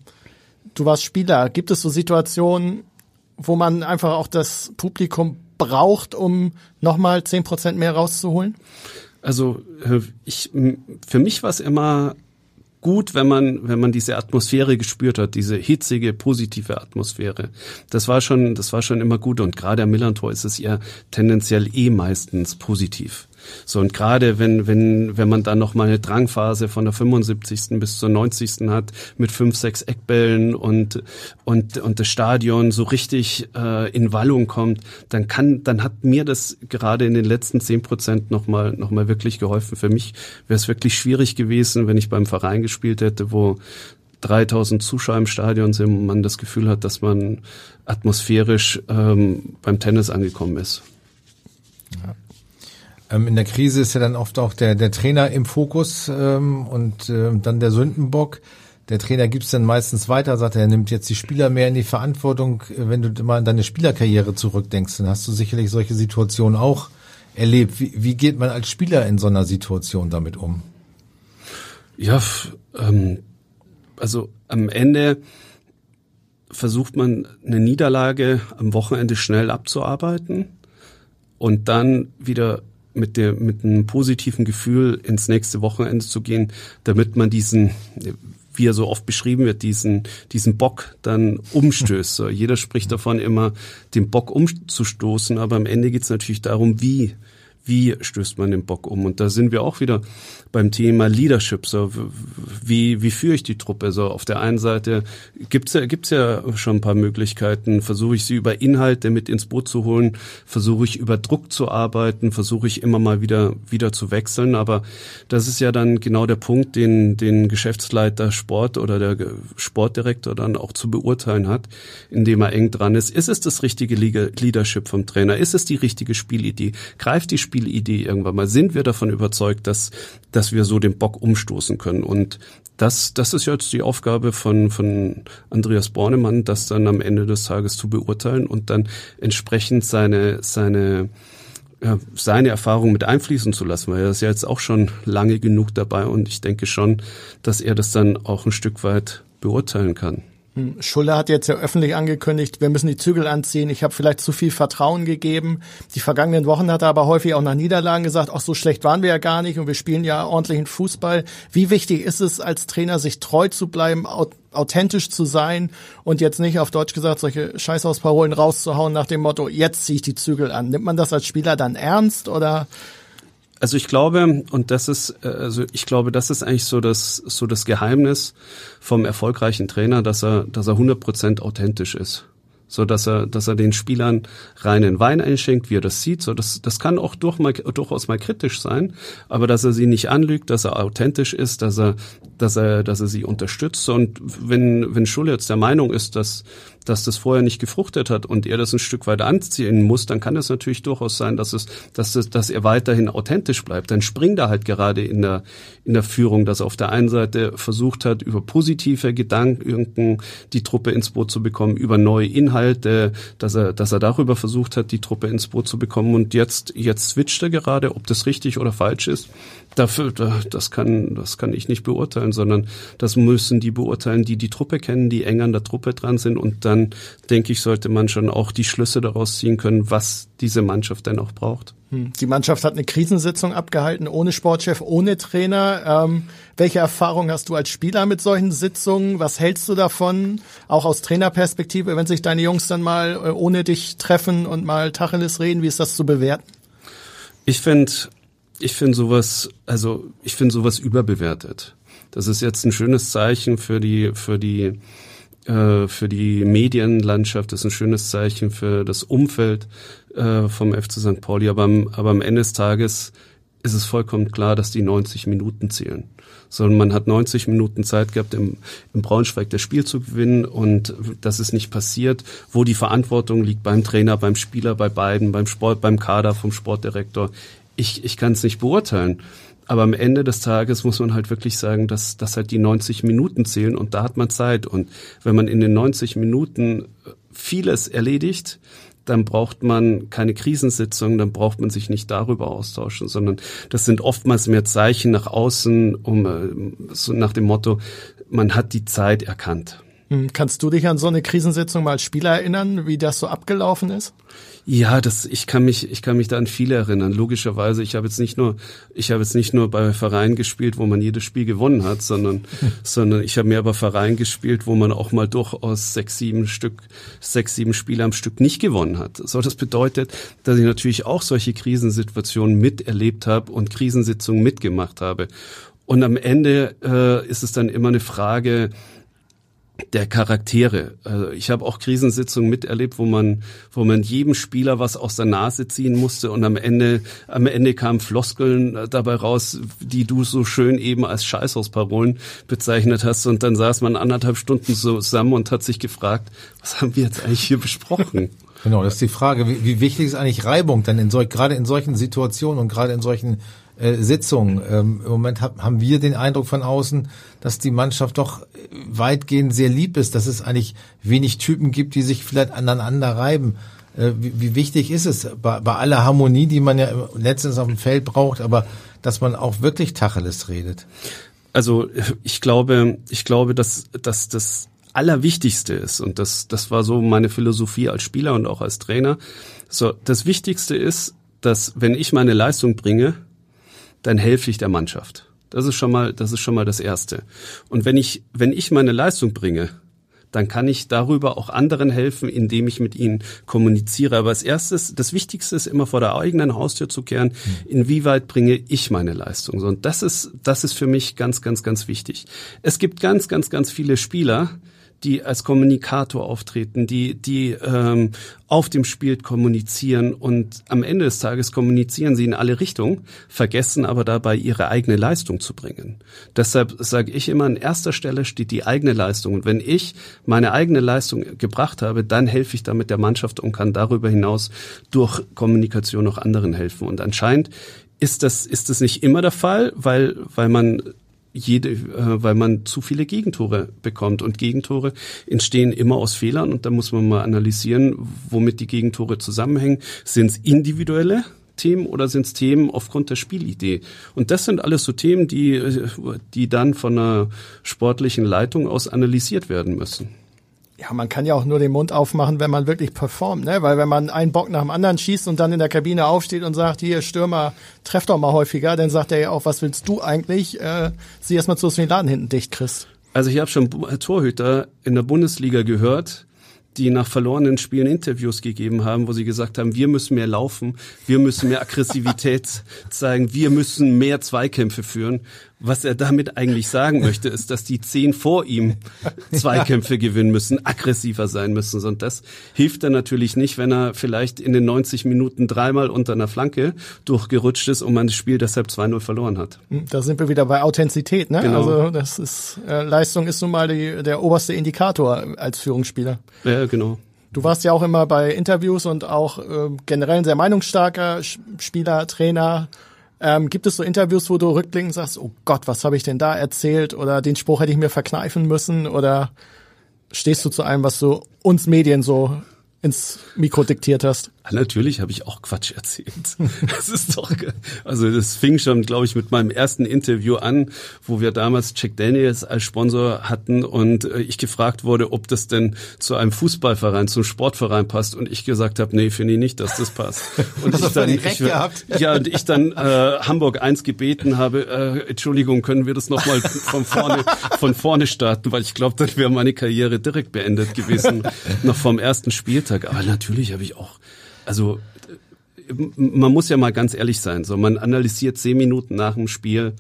du warst Spieler. Gibt es so Situationen, wo man einfach auch das Publikum braucht, um nochmal zehn Prozent mehr rauszuholen?
Also äh, ich, für mich war es immer gut, wenn man, wenn man diese Atmosphäre gespürt hat, diese hitzige, positive Atmosphäre. Das war schon, das war schon immer gut und gerade am Millantor ist es ja tendenziell eh meistens positiv. So und gerade wenn wenn wenn man dann noch mal eine Drangphase von der 75. bis zur 90. hat mit fünf sechs Eckbällen und und und das Stadion so richtig äh, in Wallung kommt, dann kann dann hat mir das gerade in den letzten zehn Prozent noch mal noch mal wirklich geholfen. Für mich wäre es wirklich schwierig gewesen, wenn ich beim Verein gespielt hätte, wo 3000 Zuschauer im Stadion sind und man das Gefühl hat, dass man atmosphärisch ähm, beim Tennis angekommen ist.
Ja. Ähm, in der Krise ist ja dann oft auch der, der Trainer im Fokus ähm, und äh, dann der Sündenbock. Der Trainer gibt es dann meistens weiter, sagt er, er nimmt jetzt die Spieler mehr in die Verantwortung. Wenn du mal an deine Spielerkarriere zurückdenkst, dann hast du sicherlich solche Situationen auch erlebt. Wie, wie geht man als Spieler in so einer Situation damit um?
Ja, ähm, also am Ende versucht man eine Niederlage am Wochenende schnell abzuarbeiten und dann wieder mit der mit einem positiven Gefühl ins nächste Wochenende zu gehen, damit man diesen wie er so oft beschrieben wird, diesen, diesen Bock dann umstößt. Jeder spricht davon immer, den Bock umzustoßen, aber am Ende geht es natürlich darum, wie wie stößt man den Bock um? Und da sind wir auch wieder beim Thema Leadership. So, wie, wie führe ich die Truppe? So, auf der einen Seite gibt's ja, gibt's ja schon ein paar Möglichkeiten. Versuche ich sie über Inhalte mit ins Boot zu holen? Versuche ich über Druck zu arbeiten? Versuche ich immer mal wieder, wieder zu wechseln? Aber das ist ja dann genau der Punkt, den, den Geschäftsleiter Sport oder der Sportdirektor dann auch zu beurteilen hat, indem er eng dran ist. Ist es das richtige Leadership vom Trainer? Ist es die richtige Spielidee? Greift die Spielidee irgendwann mal? Sind wir davon überzeugt, dass, dass wir so den Bock umstoßen können? Und das, das ist jetzt die Aufgabe von, von Andreas Bornemann, das dann am Ende des Tages zu beurteilen und dann entsprechend seine, seine, ja, seine Erfahrung mit einfließen zu lassen, weil er ist ja jetzt auch schon lange genug dabei und ich denke schon, dass er das dann auch ein Stück weit beurteilen kann.
Hm, Schuller hat jetzt ja öffentlich angekündigt, wir müssen die Zügel anziehen. Ich habe vielleicht zu viel Vertrauen gegeben. Die vergangenen Wochen hat er aber häufig auch nach Niederlagen gesagt, ach so schlecht waren wir ja gar nicht und wir spielen ja ordentlichen Fußball. Wie wichtig ist es als Trainer, sich treu zu bleiben, authentisch zu sein und jetzt nicht auf Deutsch gesagt solche Scheißhausparolen rauszuhauen nach dem Motto, jetzt ziehe ich die Zügel an. Nimmt man das als Spieler dann ernst oder?
Also ich glaube, und das ist, äh, also ich glaube, das ist eigentlich so das, so das Geheimnis vom erfolgreichen Trainer, dass er, dass er 100 Prozent authentisch ist so dass er, dass er den Spielern reinen Wein einschenkt, wie er das sieht. So, das, das kann auch durch mal, durchaus mal kritisch sein, aber dass er sie nicht anlügt, dass er authentisch ist, dass er, dass er, dass er sie unterstützt. Und wenn, wenn Schulle jetzt der Meinung ist, dass, dass das vorher nicht gefruchtet hat und er das ein Stück weiter anziehen muss, dann kann es natürlich durchaus sein, dass es, dass es, dass er weiterhin authentisch bleibt. Dann springt er halt gerade in der, in der Führung, dass er auf der einen Seite versucht hat, über positive Gedanken die Truppe ins Boot zu bekommen, über neue Inhalte, dass er, dass er darüber versucht hat, die Truppe ins Boot zu bekommen und jetzt, jetzt switcht er gerade, ob das richtig oder falsch ist dafür, das kann, das kann ich nicht beurteilen, sondern das müssen die beurteilen, die die Truppe kennen, die eng an der Truppe dran sind. Und dann denke ich, sollte man schon auch die Schlüsse daraus ziehen können, was diese Mannschaft denn auch braucht.
Hm. Die Mannschaft hat eine Krisensitzung abgehalten, ohne Sportchef, ohne Trainer. Ähm, welche Erfahrung hast du als Spieler mit solchen Sitzungen? Was hältst du davon? Auch aus Trainerperspektive, wenn sich deine Jungs dann mal äh, ohne dich treffen und mal Tacheles reden, wie ist das zu bewerten?
Ich finde, ich finde sowas, also ich finde sowas überbewertet. Das ist jetzt ein schönes Zeichen für die, für die, äh, für die Medienlandschaft, das ist ein schönes Zeichen für das Umfeld äh, vom FC St. Pauli. Aber am, aber am Ende des Tages ist es vollkommen klar, dass die 90 Minuten zählen. Sondern man hat 90 Minuten Zeit gehabt, im, im Braunschweig das Spiel zu gewinnen und das ist nicht passiert, wo die Verantwortung liegt beim Trainer, beim Spieler, bei beiden, beim Sport, beim Kader, vom Sportdirektor ich, ich kann es nicht beurteilen. Aber am Ende des Tages muss man halt wirklich sagen, dass, dass halt die 90 Minuten zählen und da hat man Zeit. Und wenn man in den 90 Minuten vieles erledigt, dann braucht man keine Krisensitzung, dann braucht man sich nicht darüber austauschen, sondern das sind oftmals mehr Zeichen nach außen, um so nach dem Motto, man hat die Zeit erkannt.
Hm, kannst du dich an so eine Krisensitzung mal als Spieler erinnern, wie das so abgelaufen ist?
Ja, das, ich kann mich, ich kann mich da an viele erinnern. Logischerweise, ich habe jetzt nicht nur, ich habe jetzt nicht nur bei Vereinen gespielt, wo man jedes Spiel gewonnen hat, sondern, sondern ich habe mehr bei Vereinen gespielt, wo man auch mal durchaus sechs, sieben Stück, sechs, sieben Spiele am Stück nicht gewonnen hat. So, das bedeutet, dass ich natürlich auch solche Krisensituationen miterlebt habe und Krisensitzungen mitgemacht habe. Und am Ende äh, ist es dann immer eine Frage, der Charaktere. Also ich habe auch Krisensitzungen miterlebt, wo man, wo man jedem Spieler was aus der Nase ziehen musste und am Ende, am Ende kamen Floskeln dabei raus, die du so schön eben als Scheißhausparolen bezeichnet hast und dann saß man anderthalb Stunden zusammen und hat sich gefragt, was haben wir jetzt eigentlich hier besprochen?
Genau, das ist die Frage, wie, wie wichtig ist eigentlich Reibung denn in solch, gerade in solchen Situationen und gerade in solchen äh, Sitzungen. Ähm, Im Moment hab, haben wir den Eindruck von außen, dass die Mannschaft doch weitgehend sehr lieb ist, dass es eigentlich wenig Typen gibt, die sich vielleicht aneinander reiben. Äh, wie, wie wichtig ist es bei, bei aller Harmonie, die man ja letztens auf dem Feld braucht, aber dass man auch wirklich Tacheles redet?
Also ich glaube, ich glaube, dass, dass das Allerwichtigste ist, und das, das war so meine Philosophie als Spieler und auch als Trainer, so, das Wichtigste ist, dass wenn ich meine Leistung bringe, dann helfe ich der Mannschaft. Das ist schon mal, das ist schon mal das Erste. Und wenn ich, wenn ich meine Leistung bringe, dann kann ich darüber auch anderen helfen, indem ich mit ihnen kommuniziere. Aber als erstes, das Wichtigste ist immer vor der eigenen Haustür zu kehren, inwieweit bringe ich meine Leistung. Und das ist, das ist für mich ganz, ganz, ganz wichtig. Es gibt ganz, ganz, ganz viele Spieler, die als Kommunikator auftreten, die, die ähm, auf dem Spiel kommunizieren und am Ende des Tages kommunizieren sie in alle Richtungen, vergessen aber dabei ihre eigene Leistung zu bringen. Deshalb sage ich immer, an erster Stelle steht die eigene Leistung. Und wenn ich meine eigene Leistung gebracht habe, dann helfe ich damit der Mannschaft und kann darüber hinaus durch Kommunikation auch anderen helfen. Und anscheinend ist das, ist das nicht immer der Fall, weil, weil man jede, äh, weil man zu viele Gegentore bekommt. Und Gegentore entstehen immer aus Fehlern und da muss man mal analysieren, womit die Gegentore zusammenhängen. Sind es individuelle Themen oder sind es Themen aufgrund der Spielidee? Und das sind alles so Themen, die, äh, die dann von einer sportlichen Leitung aus analysiert werden müssen.
Ja, man kann ja auch nur den Mund aufmachen, wenn man wirklich performt, ne? Weil wenn man einen Bock nach dem anderen schießt und dann in der Kabine aufsteht und sagt, hier Stürmer, treff doch mal häufiger, dann sagt er ja auch, was willst du eigentlich? Äh, sieh erst mal zu, dass du den Laden hinten dicht kriegst.
Also ich habe schon Torhüter in der Bundesliga gehört, die nach verlorenen Spielen Interviews gegeben haben, wo sie gesagt haben, wir müssen mehr laufen, wir müssen mehr Aggressivität zeigen, wir müssen mehr Zweikämpfe führen. Was er damit eigentlich sagen möchte, ist, dass die zehn vor ihm Zweikämpfe gewinnen müssen, aggressiver sein müssen. Und das hilft dann natürlich nicht, wenn er vielleicht in den 90 Minuten dreimal unter einer Flanke durchgerutscht ist und man das Spiel deshalb 2-0 verloren hat.
Hm, da sind wir wieder bei Authentizität. Ne? Genau. Also das ist äh, Leistung ist nun mal die, der oberste Indikator als Führungsspieler.
Ja, genau.
Du warst ja auch immer bei Interviews und auch äh, generell ein sehr meinungsstarker Spieler, Trainer. Ähm, gibt es so Interviews, wo du rückblickend sagst, oh Gott, was habe ich denn da erzählt? Oder den Spruch hätte ich mir verkneifen müssen? Oder stehst du zu allem, was du uns Medien so ins Mikro diktiert hast?
Ah, natürlich habe ich auch Quatsch erzählt. Das ist doch, also das fing schon, glaube ich, mit meinem ersten Interview an, wo wir damals Jack Daniels als Sponsor hatten und äh, ich gefragt wurde, ob das denn zu einem Fußballverein, zum Sportverein passt und ich gesagt habe, nee, finde ich nicht, dass das passt. Und ich dann, ich, ja, und ich dann äh, Hamburg 1 gebeten habe, äh, Entschuldigung, können wir das nochmal von vorne, von vorne starten, weil ich glaube, dann wäre meine Karriere direkt beendet gewesen, noch vom ersten Spieltag. Aber natürlich habe ich auch also man muss ja mal ganz ehrlich sein, so man analysiert zehn Minuten nach dem Spiel,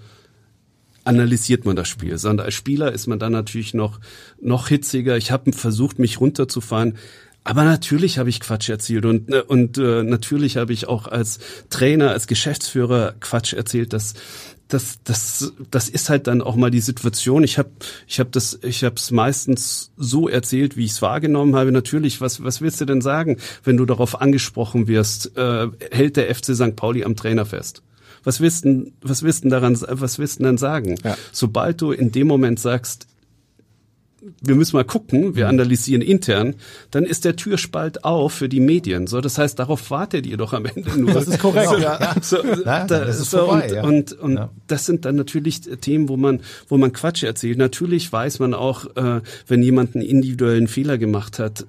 analysiert man das Spiel. Sondern als Spieler ist man dann natürlich noch noch hitziger. Ich habe versucht, mich runterzufahren. Aber natürlich habe ich Quatsch erzählt und und äh, natürlich habe ich auch als Trainer, als Geschäftsführer Quatsch erzählt, dass das, das, das ist halt dann auch mal die Situation. Ich habe ich hab das, ich habe es meistens so erzählt, wie ich es wahrgenommen habe. Natürlich, was, was willst du denn sagen, wenn du darauf angesprochen wirst? Äh, hält der FC St. Pauli am Trainer fest? Was willst du, was willst du daran, was willst du denn sagen? Ja. Sobald du in dem Moment sagst, wir müssen mal gucken, wir analysieren intern, dann ist der Türspalt auf für die Medien. So, das heißt, darauf wartet ihr doch am Ende nur.
Das ist korrekt,
so,
ja.
So, da,
das ist
so,
vorbei,
und,
ja.
und, und
Ja.
das sind dann natürlich Themen, wo man, wo man Quatsch erzählt. Natürlich weiß man auch, äh, wenn jemand einen individuellen Fehler gemacht hat,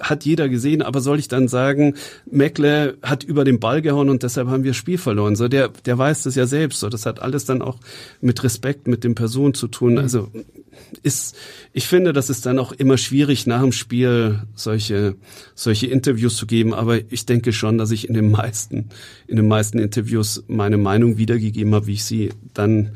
hat jeder gesehen, aber soll ich dann sagen, Meckle hat über den Ball gehauen und deshalb haben wir das Spiel verloren. So, der, der weiß das ja selbst. So, das hat alles dann auch mit Respekt mit den Personen zu tun. Also ist, ich finde, das ist dann auch immer schwierig, nach dem Spiel solche, solche Interviews zu geben. Aber ich denke schon, dass ich in den meisten, in den meisten Interviews meine Meinung wiedergegeben habe, wie ich sie dann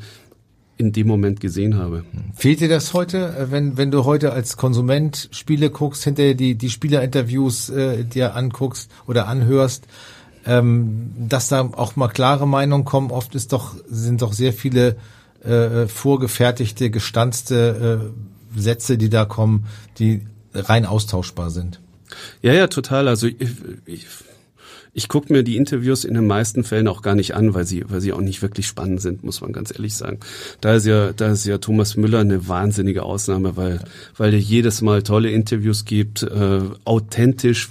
in dem Moment gesehen habe.
Fehlt dir das heute, äh, wenn, wenn du heute als Konsument Spiele guckst, hinterher die, die Spielerinterviews äh, dir anguckst oder anhörst, ähm, dass da auch mal klare Meinungen kommen? Oft ist doch, sind doch sehr viele äh, vorgefertigte, gestanzte äh, Sätze, die da kommen, die rein austauschbar sind.
Ja, ja, total. Also ich, ich, ich gucke mir die Interviews in den meisten Fällen auch gar nicht an, weil sie, weil sie auch nicht wirklich spannend sind, muss man ganz ehrlich sagen. Da ist ja, da ist ja Thomas Müller eine wahnsinnige Ausnahme, weil, weil er jedes Mal tolle Interviews gibt, äh, authentisch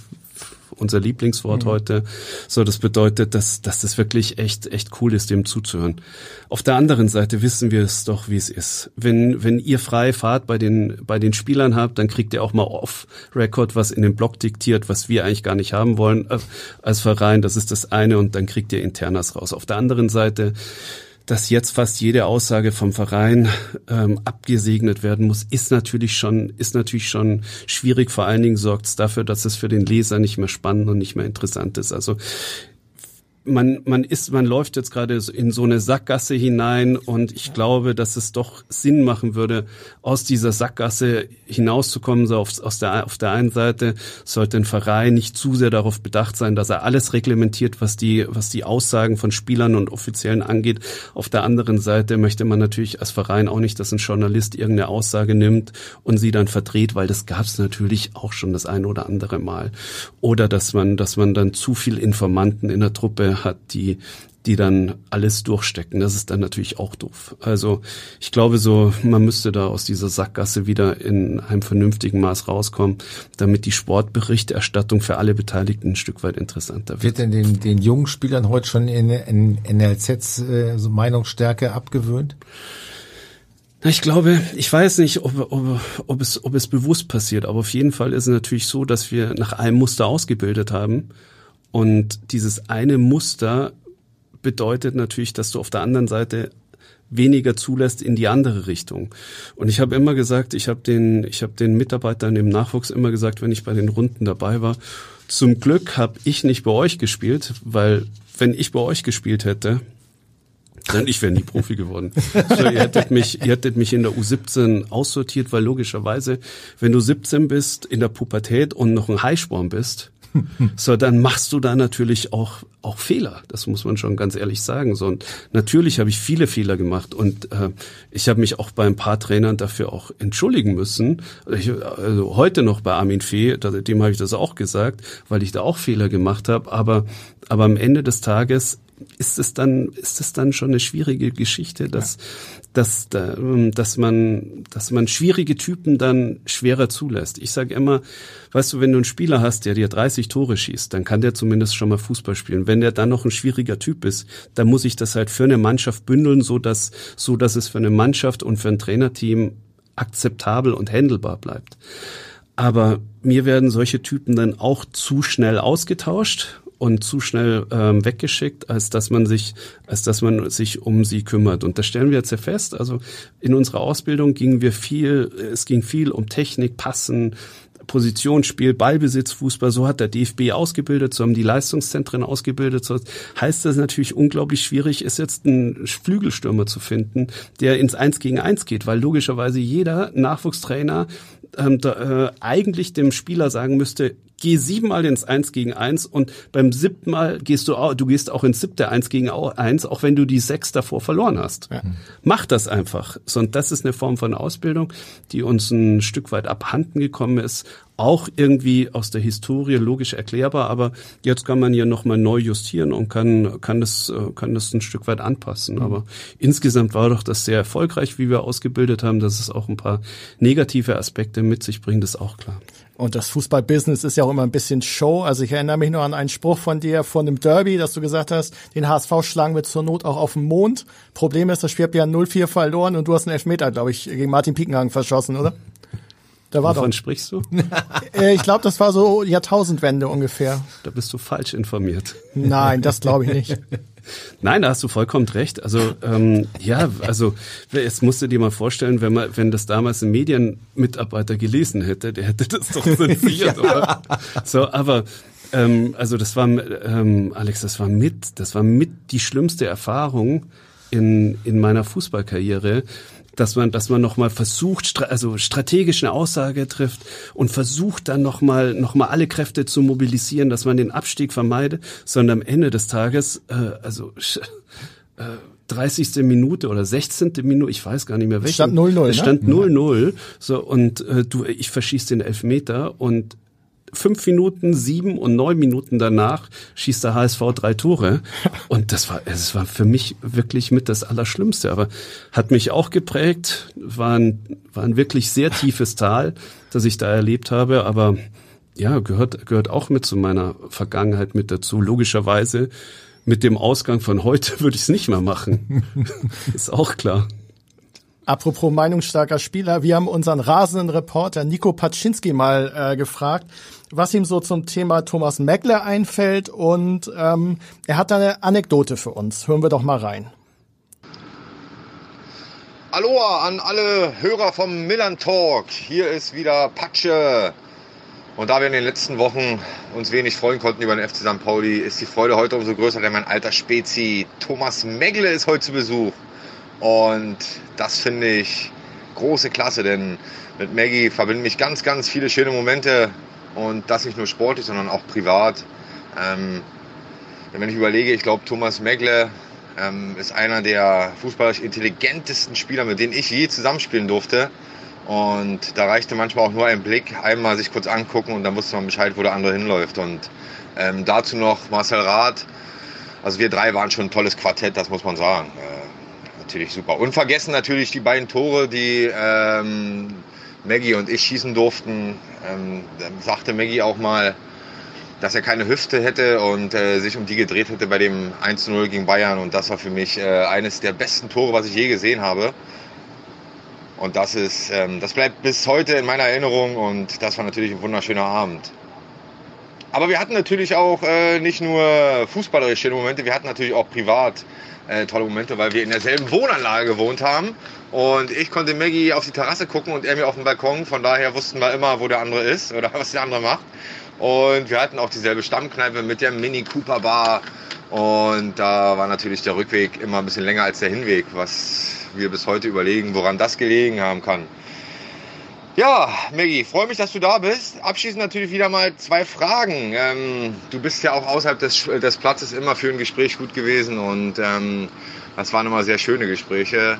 unser Lieblingswort heute. So, das bedeutet, dass, dass das wirklich echt, echt cool ist, dem zuzuhören. Auf der anderen Seite wissen wir es doch, wie es ist. Wenn, wenn ihr freie Fahrt bei den, bei den Spielern habt, dann kriegt ihr auch mal off-Record was in den Blog diktiert, was wir eigentlich gar nicht haben wollen äh, als Verein. Das ist das eine und dann kriegt ihr Internas raus. Auf der anderen Seite, dass jetzt fast jede Aussage vom Verein ähm, abgesegnet werden muss, ist natürlich schon ist natürlich schon schwierig. Vor allen Dingen sorgt es dafür, dass es für den Leser nicht mehr spannend und nicht mehr interessant ist. Also man, man ist, man läuft jetzt gerade in so eine Sackgasse hinein und ich glaube, dass es doch Sinn machen würde, aus dieser Sackgasse hinauszukommen. So auf, aus der, auf der einen Seite sollte ein Verein nicht zu sehr darauf bedacht sein, dass er alles reglementiert, was die, was die Aussagen von Spielern und Offiziellen angeht. Auf der anderen Seite möchte man natürlich als Verein auch nicht, dass ein Journalist irgendeine Aussage nimmt und sie dann verdreht, weil das gab es natürlich auch schon das ein oder andere Mal. Oder dass man, dass man dann zu viel Informanten in der Truppe hat, die die dann alles durchstecken. Das ist dann natürlich auch doof. Also ich glaube so, man müsste da aus dieser Sackgasse wieder in einem vernünftigen Maß rauskommen, damit die Sportberichterstattung für alle Beteiligten ein Stück weit interessanter wird.
Wird denn den, den jungen Spielern heute schon in, in NLZs äh, so Meinungsstärke abgewöhnt?
Ich glaube, ich weiß nicht, ob, ob, ob, es, ob es bewusst passiert, aber auf jeden Fall ist es natürlich so, dass wir nach einem Muster ausgebildet haben. Und dieses eine Muster bedeutet natürlich, dass du auf der anderen Seite weniger zulässt in die andere Richtung. Und ich habe immer gesagt, ich habe den, ich habe den Mitarbeitern im Nachwuchs immer gesagt, wenn ich bei den Runden dabei war, zum Glück habe ich nicht bei euch gespielt, weil wenn ich bei euch gespielt hätte, dann ich wäre nie Profi geworden. So, ihr hättet mich, ihr hättet mich in der U17 aussortiert, weil logischerweise, wenn du 17 bist in der Pubertät und noch ein Highsporn bist, so, dann machst du da natürlich auch, auch Fehler. Das muss man schon ganz ehrlich sagen. So, und natürlich habe ich viele Fehler gemacht und äh, ich habe mich auch bei ein paar Trainern dafür auch entschuldigen müssen. Ich, also heute noch bei Armin Fee, dem habe ich das auch gesagt, weil ich da auch Fehler gemacht habe. Aber, aber am Ende des Tages ist es dann, ist es dann schon eine schwierige Geschichte, dass, ja. dass, dass man, dass man schwierige Typen dann schwerer zulässt. Ich sage immer, weißt du, wenn du einen Spieler hast, der dir 30 Tore schießt, dann kann der zumindest schon mal Fußball spielen. Wenn der dann noch ein schwieriger Typ ist, dann muss ich das halt für eine Mannschaft bündeln, so dass, so dass es für eine Mannschaft und für ein Trainerteam akzeptabel und handelbar bleibt. Aber mir werden solche Typen dann auch zu schnell ausgetauscht und zu schnell ähm, weggeschickt, als dass man sich, als dass man sich um sie kümmert. Und das stellen wir jetzt ja fest. Also in unserer Ausbildung gingen wir viel, es ging viel um Technik, Passen, Positionsspiel, Ballbesitz, Fußball, so hat der DFB ausgebildet, so haben die Leistungszentren ausgebildet. So heißt das natürlich unglaublich schwierig, ist jetzt ein Flügelstürmer zu finden, der ins Eins gegen Eins geht, weil logischerweise jeder Nachwuchstrainer ähm, da, äh, eigentlich dem Spieler sagen müsste, geh siebenmal ins Eins gegen Eins und beim siebten Mal gehst du auch, du gehst auch ins siebte Eins gegen Eins, auch wenn du die sechs davor verloren hast. Ja. Mach das einfach. So, und das ist eine Form von Ausbildung, die uns ein Stück weit abhanden gekommen ist, auch irgendwie aus der Historie logisch erklärbar, aber jetzt kann man hier nochmal neu justieren und kann, kann das, äh, kann das ein Stück weit anpassen. Mhm. Aber insgesamt war doch das sehr erfolgreich, wie wir ausgebildet haben, dass es auch ein paar negative Aspekte mit sich bringt, ist auch klar.
Und das Fußballbusiness ist ja auch immer ein bisschen Show. Also ich erinnere mich nur an einen Spruch von dir von dem Derby, dass du gesagt hast, den HSV schlagen wir zur Not auch auf dem Mond. Problem ist, das Spiel habt ja 0-4 verloren und du hast einen Elfmeter, glaube ich, gegen Martin Piekenhagen verschossen, oder?
Da war Wovon doch. sprichst du?
Äh, ich glaube, das war so Jahrtausendwende ungefähr.
Da bist du falsch informiert.
Nein, das glaube ich nicht.
Nein, da hast du vollkommen recht. Also ähm, ja, also jetzt musst du dir mal vorstellen, wenn man, wenn das damals ein Medienmitarbeiter gelesen hätte, der hätte das doch zensiert, ja. oder? So, aber ähm, also das war, ähm, Alex, das war mit, das war mit die schlimmste Erfahrung in in meiner Fußballkarriere dass man, dass man nochmal versucht, also strategisch eine Aussage trifft und versucht dann nochmal, noch mal alle Kräfte zu mobilisieren, dass man den Abstieg vermeidet, sondern am Ende des Tages, äh, also äh, 30. Minute oder 16. Minute, ich weiß gar nicht mehr welche.
Stand 0-0,
Es stand 0-0, ne? so, und äh, du, ich verschieß den Elfmeter und fünf Minuten, sieben und neun Minuten danach schießt der HSV drei Tore. Und das war, es war für mich wirklich mit das Allerschlimmste. Aber hat mich auch geprägt, war ein, war ein wirklich sehr tiefes Tal, das ich da erlebt habe. Aber ja, gehört, gehört auch mit zu meiner Vergangenheit mit dazu. Logischerweise mit dem Ausgang von heute würde ich es nicht mehr machen. Ist auch klar.
Apropos meinungsstarker Spieler, wir haben unseren rasenden Reporter Nico Paczynski mal äh, gefragt, was ihm so zum Thema Thomas Meckler einfällt und ähm, er hat da eine Anekdote für uns. Hören wir doch mal rein.
Aloha an alle Hörer vom Millern Talk. Hier ist wieder Patsche. Und da wir in den letzten Wochen uns wenig freuen konnten über den FC St. Pauli, ist die Freude heute umso größer, denn mein alter Spezi Thomas Megle ist heute zu Besuch. Und das finde ich große Klasse, denn mit Maggie verbinden mich ganz, ganz viele schöne Momente und das nicht nur sportlich, sondern auch privat. Ähm, wenn ich überlege, ich glaube, Thomas Megle ähm, ist einer der fußballerisch intelligentesten Spieler, mit denen ich je zusammenspielen durfte. Und da reichte manchmal auch nur ein Blick, einmal sich kurz angucken und dann wusste man Bescheid, wo der andere hinläuft. Und ähm, dazu noch Marcel Rath. Also wir drei waren schon ein tolles Quartett, das muss man sagen. Äh, natürlich super. Unvergessen natürlich die beiden Tore, die ähm, Maggie und ich schießen durften. Ähm, sagte Maggie auch mal, dass er keine Hüfte hätte und äh, sich um die gedreht hätte bei dem 1-0 gegen Bayern. Und das war für mich äh, eines der besten Tore, was ich je gesehen habe. Und das ist, ähm, das bleibt bis heute in meiner Erinnerung und das war natürlich ein wunderschöner Abend. Aber wir hatten natürlich auch äh, nicht nur fußballerische Momente, wir hatten natürlich auch privat äh, tolle Momente, weil wir in derselben Wohnanlage gewohnt haben. Und ich konnte Maggie auf die Terrasse gucken und er mir auf dem Balkon. Von daher wussten wir immer, wo der andere ist oder was der andere macht. Und wir hatten auch dieselbe Stammkneipe mit der Mini Cooper Bar. Und da war natürlich der Rückweg immer ein bisschen länger als der Hinweg, was wir bis heute überlegen, woran das gelegen haben kann. Ja, Maggie, freue mich, dass du da bist. Abschließend natürlich wieder mal zwei Fragen. Ähm, du bist ja auch außerhalb des, des, Platzes immer für ein Gespräch gut gewesen und ähm, das waren immer sehr schöne Gespräche.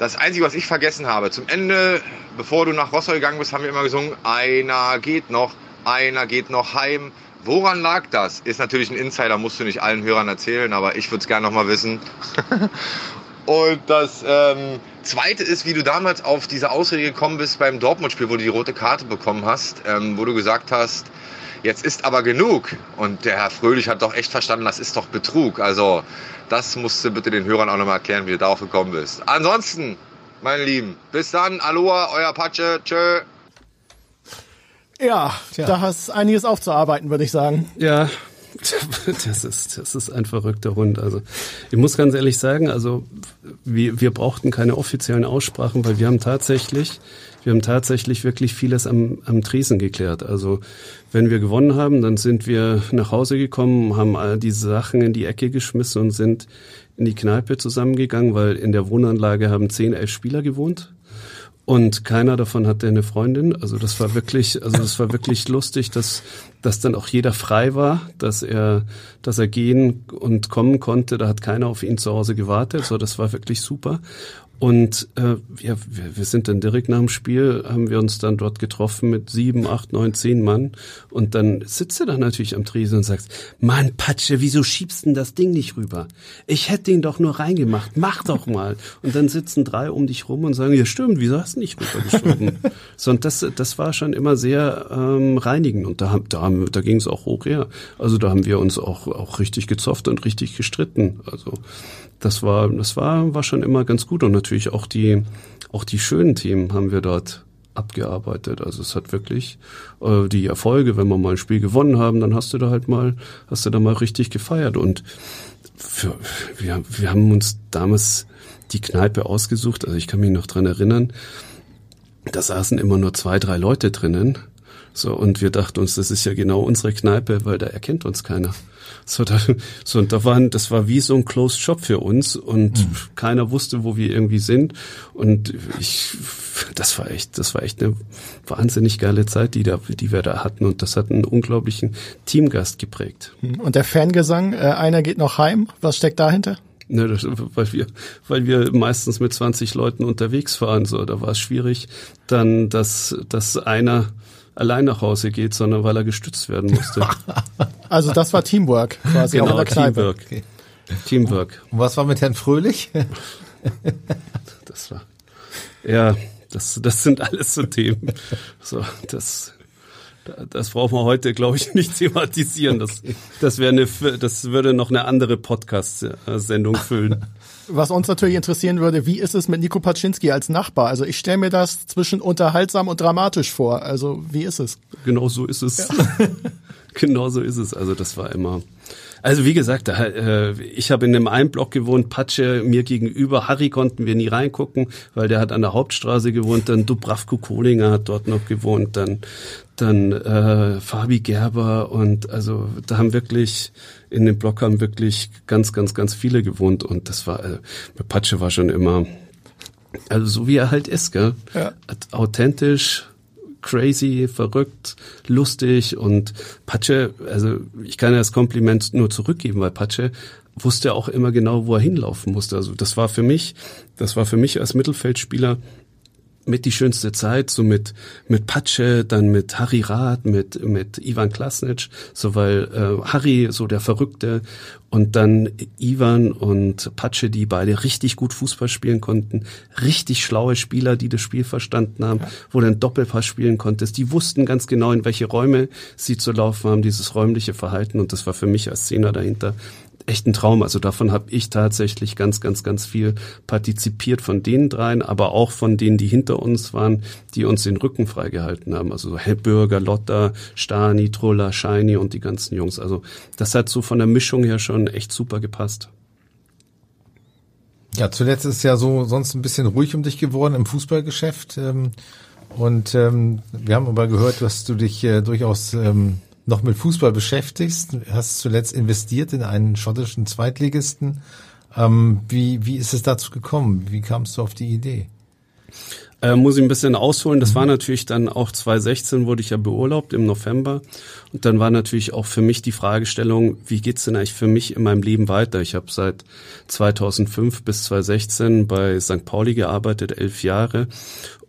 Das Einzige, was ich vergessen habe, zum Ende, bevor du nach Rostock gegangen bist, haben wir immer gesungen, einer geht noch, einer geht noch heim. Woran lag das? Ist natürlich ein Insider, musst du nicht allen Hörern erzählen, aber ich würde es gerne noch mal wissen. Und das ähm, Zweite ist, wie du damals auf diese Ausrede gekommen bist beim Dortmund-Spiel, wo du die rote Karte bekommen hast, ähm, wo du gesagt hast, jetzt ist aber genug. Und der Herr Fröhlich hat doch echt verstanden, das ist doch Betrug. Also das musst du bitte den Hörern auch nochmal erklären, wie du darauf gekommen bist. Ansonsten, meine Lieben, bis dann. Aloha, euer Patsche. Tschö.
Ja, Tja. da hast einiges aufzuarbeiten, würde ich sagen.
Ja, Das ist, das ist ein verrückter Hund. Also ich muss ganz ehrlich sagen, also wir, wir brauchten keine offiziellen Aussprachen, weil wir haben tatsächlich, wir haben tatsächlich wirklich vieles am, am Tresen geklärt. Also wenn wir gewonnen haben, dann sind wir nach Hause gekommen, haben all diese Sachen in die Ecke geschmissen und sind in die Kneipe zusammengegangen, weil in der Wohnanlage haben zehn, elf Spieler gewohnt. Und keiner davon hatte eine Freundin. Also das war wirklich, also das war wirklich lustig, dass, dass dann auch jeder frei war, dass er, dass er gehen und kommen konnte. Da hat keiner auf ihn zu Hause gewartet. So, das war wirklich super. Und äh, ja, wir, wir sind dann direkt nach dem Spiel, haben wir uns dann dort getroffen mit sieben, acht, neun, zehn Mann. Und dann sitzt du da natürlich am Tresen und sagst, Mann, Patsche, wieso schiebst denn das Ding nicht rüber? Ich hätte ihn doch nur reingemacht, mach doch mal. Und dann sitzen drei um dich rum und sagen, ja stimmt, wieso hast du nicht rübergeschoben? so, und das, das war schon immer sehr ähm, reinigend. Und da, da, haben, da ging es auch hoch her. Also da haben wir uns auch, auch richtig gezofft und richtig gestritten. Also das war, das war, war schon immer ganz gut und natürlich auch die, auch die schönen Themen haben wir dort abgearbeitet. Also es hat wirklich äh, die Erfolge, wenn wir mal ein Spiel gewonnen haben, dann hast du da halt mal, hast du da mal richtig gefeiert und für, wir, wir haben uns damals die Kneipe ausgesucht. Also ich kann mich noch dran erinnern, da saßen immer nur zwei, drei Leute drinnen. So, und wir dachten uns, das ist ja genau unsere Kneipe, weil da erkennt uns keiner. So, da, so, und da waren, das war wie so ein Closed Shop für uns und mhm. keiner wusste, wo wir irgendwie sind. Und ich, das war echt, das war echt eine wahnsinnig geile Zeit, die da, die wir da hatten. Und das hat einen unglaublichen Teamgast geprägt.
Mhm. Und der Fangesang, äh, einer geht noch heim. Was steckt dahinter?
Ne, das, weil wir, weil wir meistens mit 20 Leuten unterwegs waren, so, da war es schwierig, dann, dass, dass einer allein nach Hause geht, sondern weil er gestützt werden musste.
Also das war Teamwork quasi
genau. Teamwork. Okay. Teamwork.
Und was war mit Herrn Fröhlich?
das war ja, das, das sind alles so Themen. So, das das braucht man heute, glaube ich, nicht thematisieren. Das, das wäre eine, das würde noch eine andere Podcast-Sendung füllen.
Was uns natürlich interessieren würde, wie ist es mit Nico Paczynski als Nachbar? Also ich stelle mir das zwischen unterhaltsam und dramatisch vor. Also wie ist es?
Genau so ist es. Ja. genau so ist es. Also das war immer. Also wie gesagt, äh, ich habe in einem einen Block gewohnt, Patsche mir gegenüber, Harry konnten wir nie reingucken, weil der hat an der Hauptstraße gewohnt, dann Dubravko Kohlinger hat dort noch gewohnt, dann dann äh, Fabi Gerber und also da haben wirklich in dem Block haben wirklich ganz ganz ganz viele gewohnt und das war äh, Patsche war schon immer also so wie er halt ist, gell? Ja. Authentisch, crazy, verrückt, lustig und Patsche, also ich kann ja das Kompliment nur zurückgeben, weil Patsche wusste auch immer genau, wo er hinlaufen musste. Also das war für mich, das war für mich als Mittelfeldspieler mit die schönste Zeit, so mit mit Patsche, dann mit Harry Rath, mit mit Ivan Klasnic, so weil äh, Harry so der Verrückte und dann Ivan und Patsche, die beide richtig gut Fußball spielen konnten, richtig schlaue Spieler, die das Spiel verstanden haben, ja. wo du einen Doppelpass spielen konntest, die wussten ganz genau, in welche Räume sie zu laufen haben, dieses räumliche Verhalten und das war für mich als Szene dahinter echt ein Traum. Also davon habe ich tatsächlich ganz, ganz, ganz viel partizipiert von den dreien, aber auch von denen, die hinter uns waren, die uns den Rücken freigehalten haben. Also Bürger, Lotta, Stani, Trulla, Shiny und die ganzen Jungs. Also das hat so von der Mischung her schon echt super gepasst.
Ja, zuletzt ist ja so sonst ein bisschen ruhig um dich geworden im Fußballgeschäft. Ähm, und ähm, wir haben aber gehört, dass du dich äh, durchaus ähm, noch mit Fußball beschäftigst, hast zuletzt investiert in einen schottischen Zweitligisten. Ähm, wie, wie ist es dazu gekommen? Wie kamst du auf die Idee?
Äh, muss ich ein bisschen ausholen. Das mhm. war natürlich dann auch 2016 wurde ich ja beurlaubt im November. Und dann war natürlich auch für mich die Fragestellung, wie geht's denn eigentlich für mich in meinem Leben weiter? Ich habe seit 2005 bis 2016 bei St. Pauli gearbeitet, elf Jahre.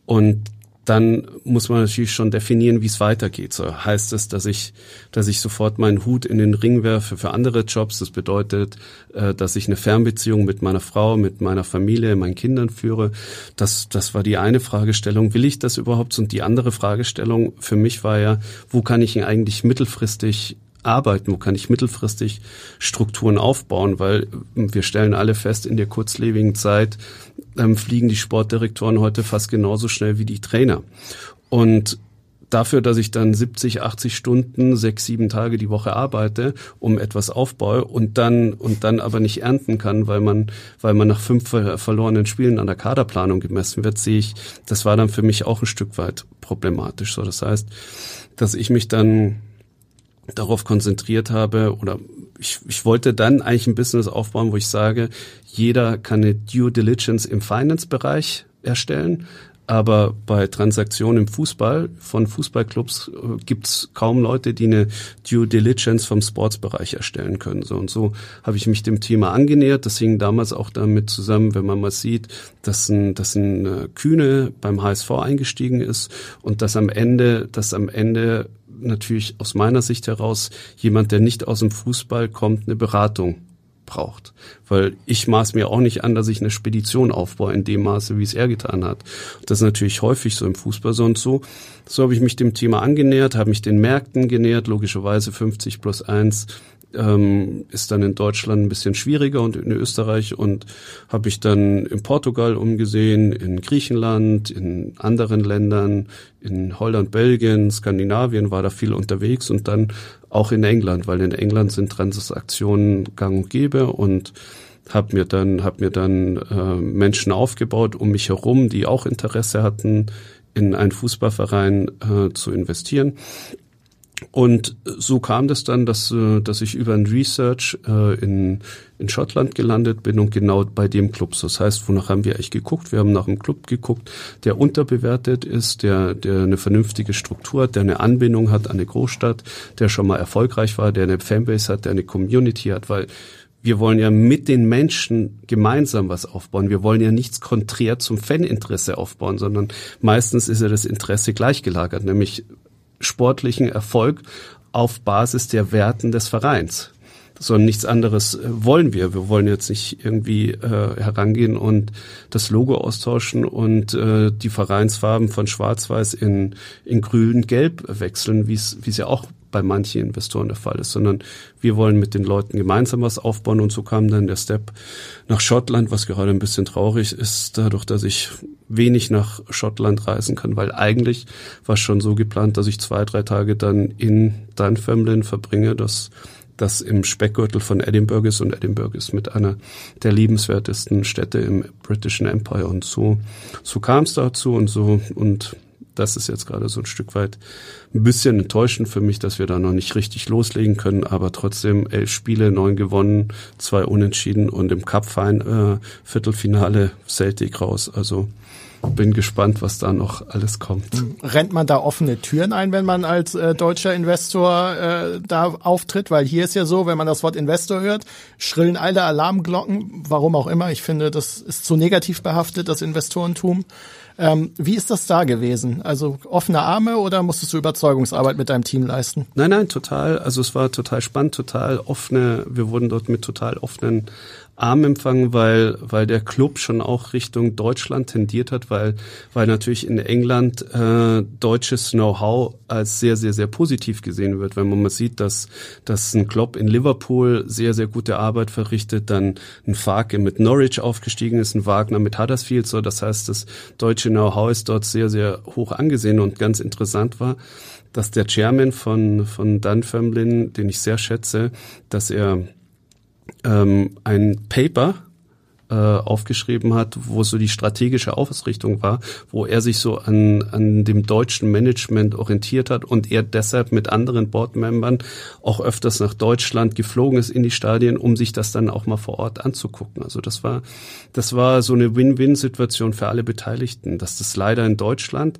Und dann muss man natürlich schon definieren, wie es weitergeht. So heißt es, dass ich, dass ich sofort meinen Hut in den Ring werfe für andere Jobs. Das bedeutet, äh, dass ich eine Fernbeziehung mit meiner Frau, mit meiner Familie, meinen Kindern führe. Das, das war die eine Fragestellung. Will ich das überhaupt? Und die andere Fragestellung für mich war ja, wo kann ich ihn eigentlich mittelfristig arbeiten? Wo kann ich mittelfristig Strukturen aufbauen? Weil wir stellen alle fest, in der kurzlebigen Zeit ähm, fliegen die Sportdirektoren heute fast genauso schnell wie die Trainer. Und dafür, dass ich dann 70, 80 Stunden, sechs, sieben Tage die Woche arbeite, um etwas aufbaue und dann und dann aber nicht ernten kann, weil man weil man nach fünf verlorenen Spielen an der Kaderplanung gemessen wird, sehe ich, das war dann für mich auch ein Stück weit problematisch. So, das heißt, dass ich mich dann darauf konzentriert habe oder ich, ich wollte dann eigentlich ein Business aufbauen, wo ich sage, jeder kann eine Due Diligence im Finance-Bereich erstellen, Aber bei Transaktionen im Fußball von Fußballclubs äh, gibt's kaum Leute, die eine Due Diligence vom Sportsbereich erstellen können. So und so habe ich mich dem Thema angenähert. Das hing damals auch damit zusammen, wenn man mal sieht, dass ein, dass ein äh, Kühne beim HSV eingestiegen ist und dass am Ende, dass am Ende natürlich aus meiner Sicht heraus jemand, der nicht aus dem Fußball kommt, eine Beratung braucht. Weil ich maß mir auch nicht an, dass ich eine Spedition aufbaue in dem Maße, wie es er getan hat. Das ist natürlich häufig so im Fußball so und so. So habe ich mich dem Thema angenähert, habe mich den Märkten genähert, logischerweise 50 plus 1 ähm, ist dann in Deutschland ein bisschen schwieriger und in Österreich und habe ich dann in Portugal umgesehen, in Griechenland, in anderen Ländern, in Holland, Belgien, Skandinavien war da viel unterwegs und dann auch in England, weil in England sind Transaktionen gang und gäbe und habe mir dann hab mir dann äh, Menschen aufgebaut um mich herum, die auch Interesse hatten, in einen Fußballverein äh, zu investieren. Und so kam das dann, dass, äh, dass ich über ein Research äh, in, in Schottland gelandet bin und genau bei dem Club. Das heißt, wonach haben wir eigentlich geguckt? Wir haben nach einem Club geguckt, der unterbewertet ist, der, der eine vernünftige Struktur hat, der eine Anbindung hat an eine Großstadt, der schon mal erfolgreich war, der eine Fanbase hat, der eine Community hat, weil wir wollen ja mit den Menschen gemeinsam was aufbauen. Wir wollen ja nichts konträr zum Faninteresse aufbauen, sondern meistens ist ja das Interesse gleichgelagert, nämlich sportlichen Erfolg auf Basis der Werten des Vereins. Sondern nichts anderes äh, wollen wir. Wir wollen jetzt nicht irgendwie äh, herangehen und das Logo austauschen und äh, die Vereinsfarben von Schwarz-Weiß in, in Grün-Gelb wechseln, wie es wie es ja auch bei manchen Investoren der Fall ist, sondern wir wollen mit den Leuten gemeinsam was aufbauen. Und so kam dann der Step nach Schottland, was gerade ein bisschen traurig ist, dadurch, dass ich wenig nach Schottland reisen kann, weil eigentlich war es schon so geplant, dass ich zwei, drei Tage dann in Dunfermline verbringe, das das im Speckgürtel von Edinburgh ist. Und Edinburgh ist mit einer der liebenswertesten Städte im Britischen Empire. Und so so kam es dazu und so und das ist jetzt gerade so ein Stück weit ein bisschen enttäuschend für mich, dass wir da noch nicht richtig loslegen können, aber trotzdem elf Spiele, neun gewonnen, zwei unentschieden und im Cup-Fein äh, Celtic raus. Also bin gespannt, was da noch alles kommt.
Rennt man da offene Türen ein, wenn man als äh, deutscher Investor äh, da auftritt? Weil hier ist ja so, wenn man das Wort Investor hört, schrillen alle Alarmglocken, warum auch immer. Ich finde, das ist zu negativ behaftet, das Investorentum. Ähm, wie ist das da gewesen? Also offene Arme oder musstest du Überzeugungsarbeit mit deinem Team leisten?
Nein, nein, total. Also es war total spannend, total offene. Wir wurden dort mit total offenen Arm empfangen, weil, weil der Club schon auch Richtung Deutschland tendiert hat, weil, weil natürlich in England äh, deutsches Know-how als sehr, sehr, sehr positiv gesehen wird. Wenn man mal sieht, dass, dass ein Club in Liverpool sehr, sehr gute Arbeit verrichtet, dann ein Farke mit Norwich aufgestiegen ist, ein Wagner mit Huddersfield, so das heißt, das deutsche Know-how ist dort sehr, sehr hoch angesehen und ganz interessant war, dass der Chairman von, von Dunfermline, den ich sehr schätze, dass er ähm, ein Paper äh, aufgeschrieben hat, wo so die strategische Ausrichtung war, wo er sich so an, an dem deutschen Management orientiert hat und er deshalb mit anderen Boardmembern auch öfters nach Deutschland geflogen ist in die Stadien, um sich das dann auch mal vor Ort anzugucken. Also das war, das war so eine Win-Win-Situation für alle Beteiligten. Dass das leider in Deutschland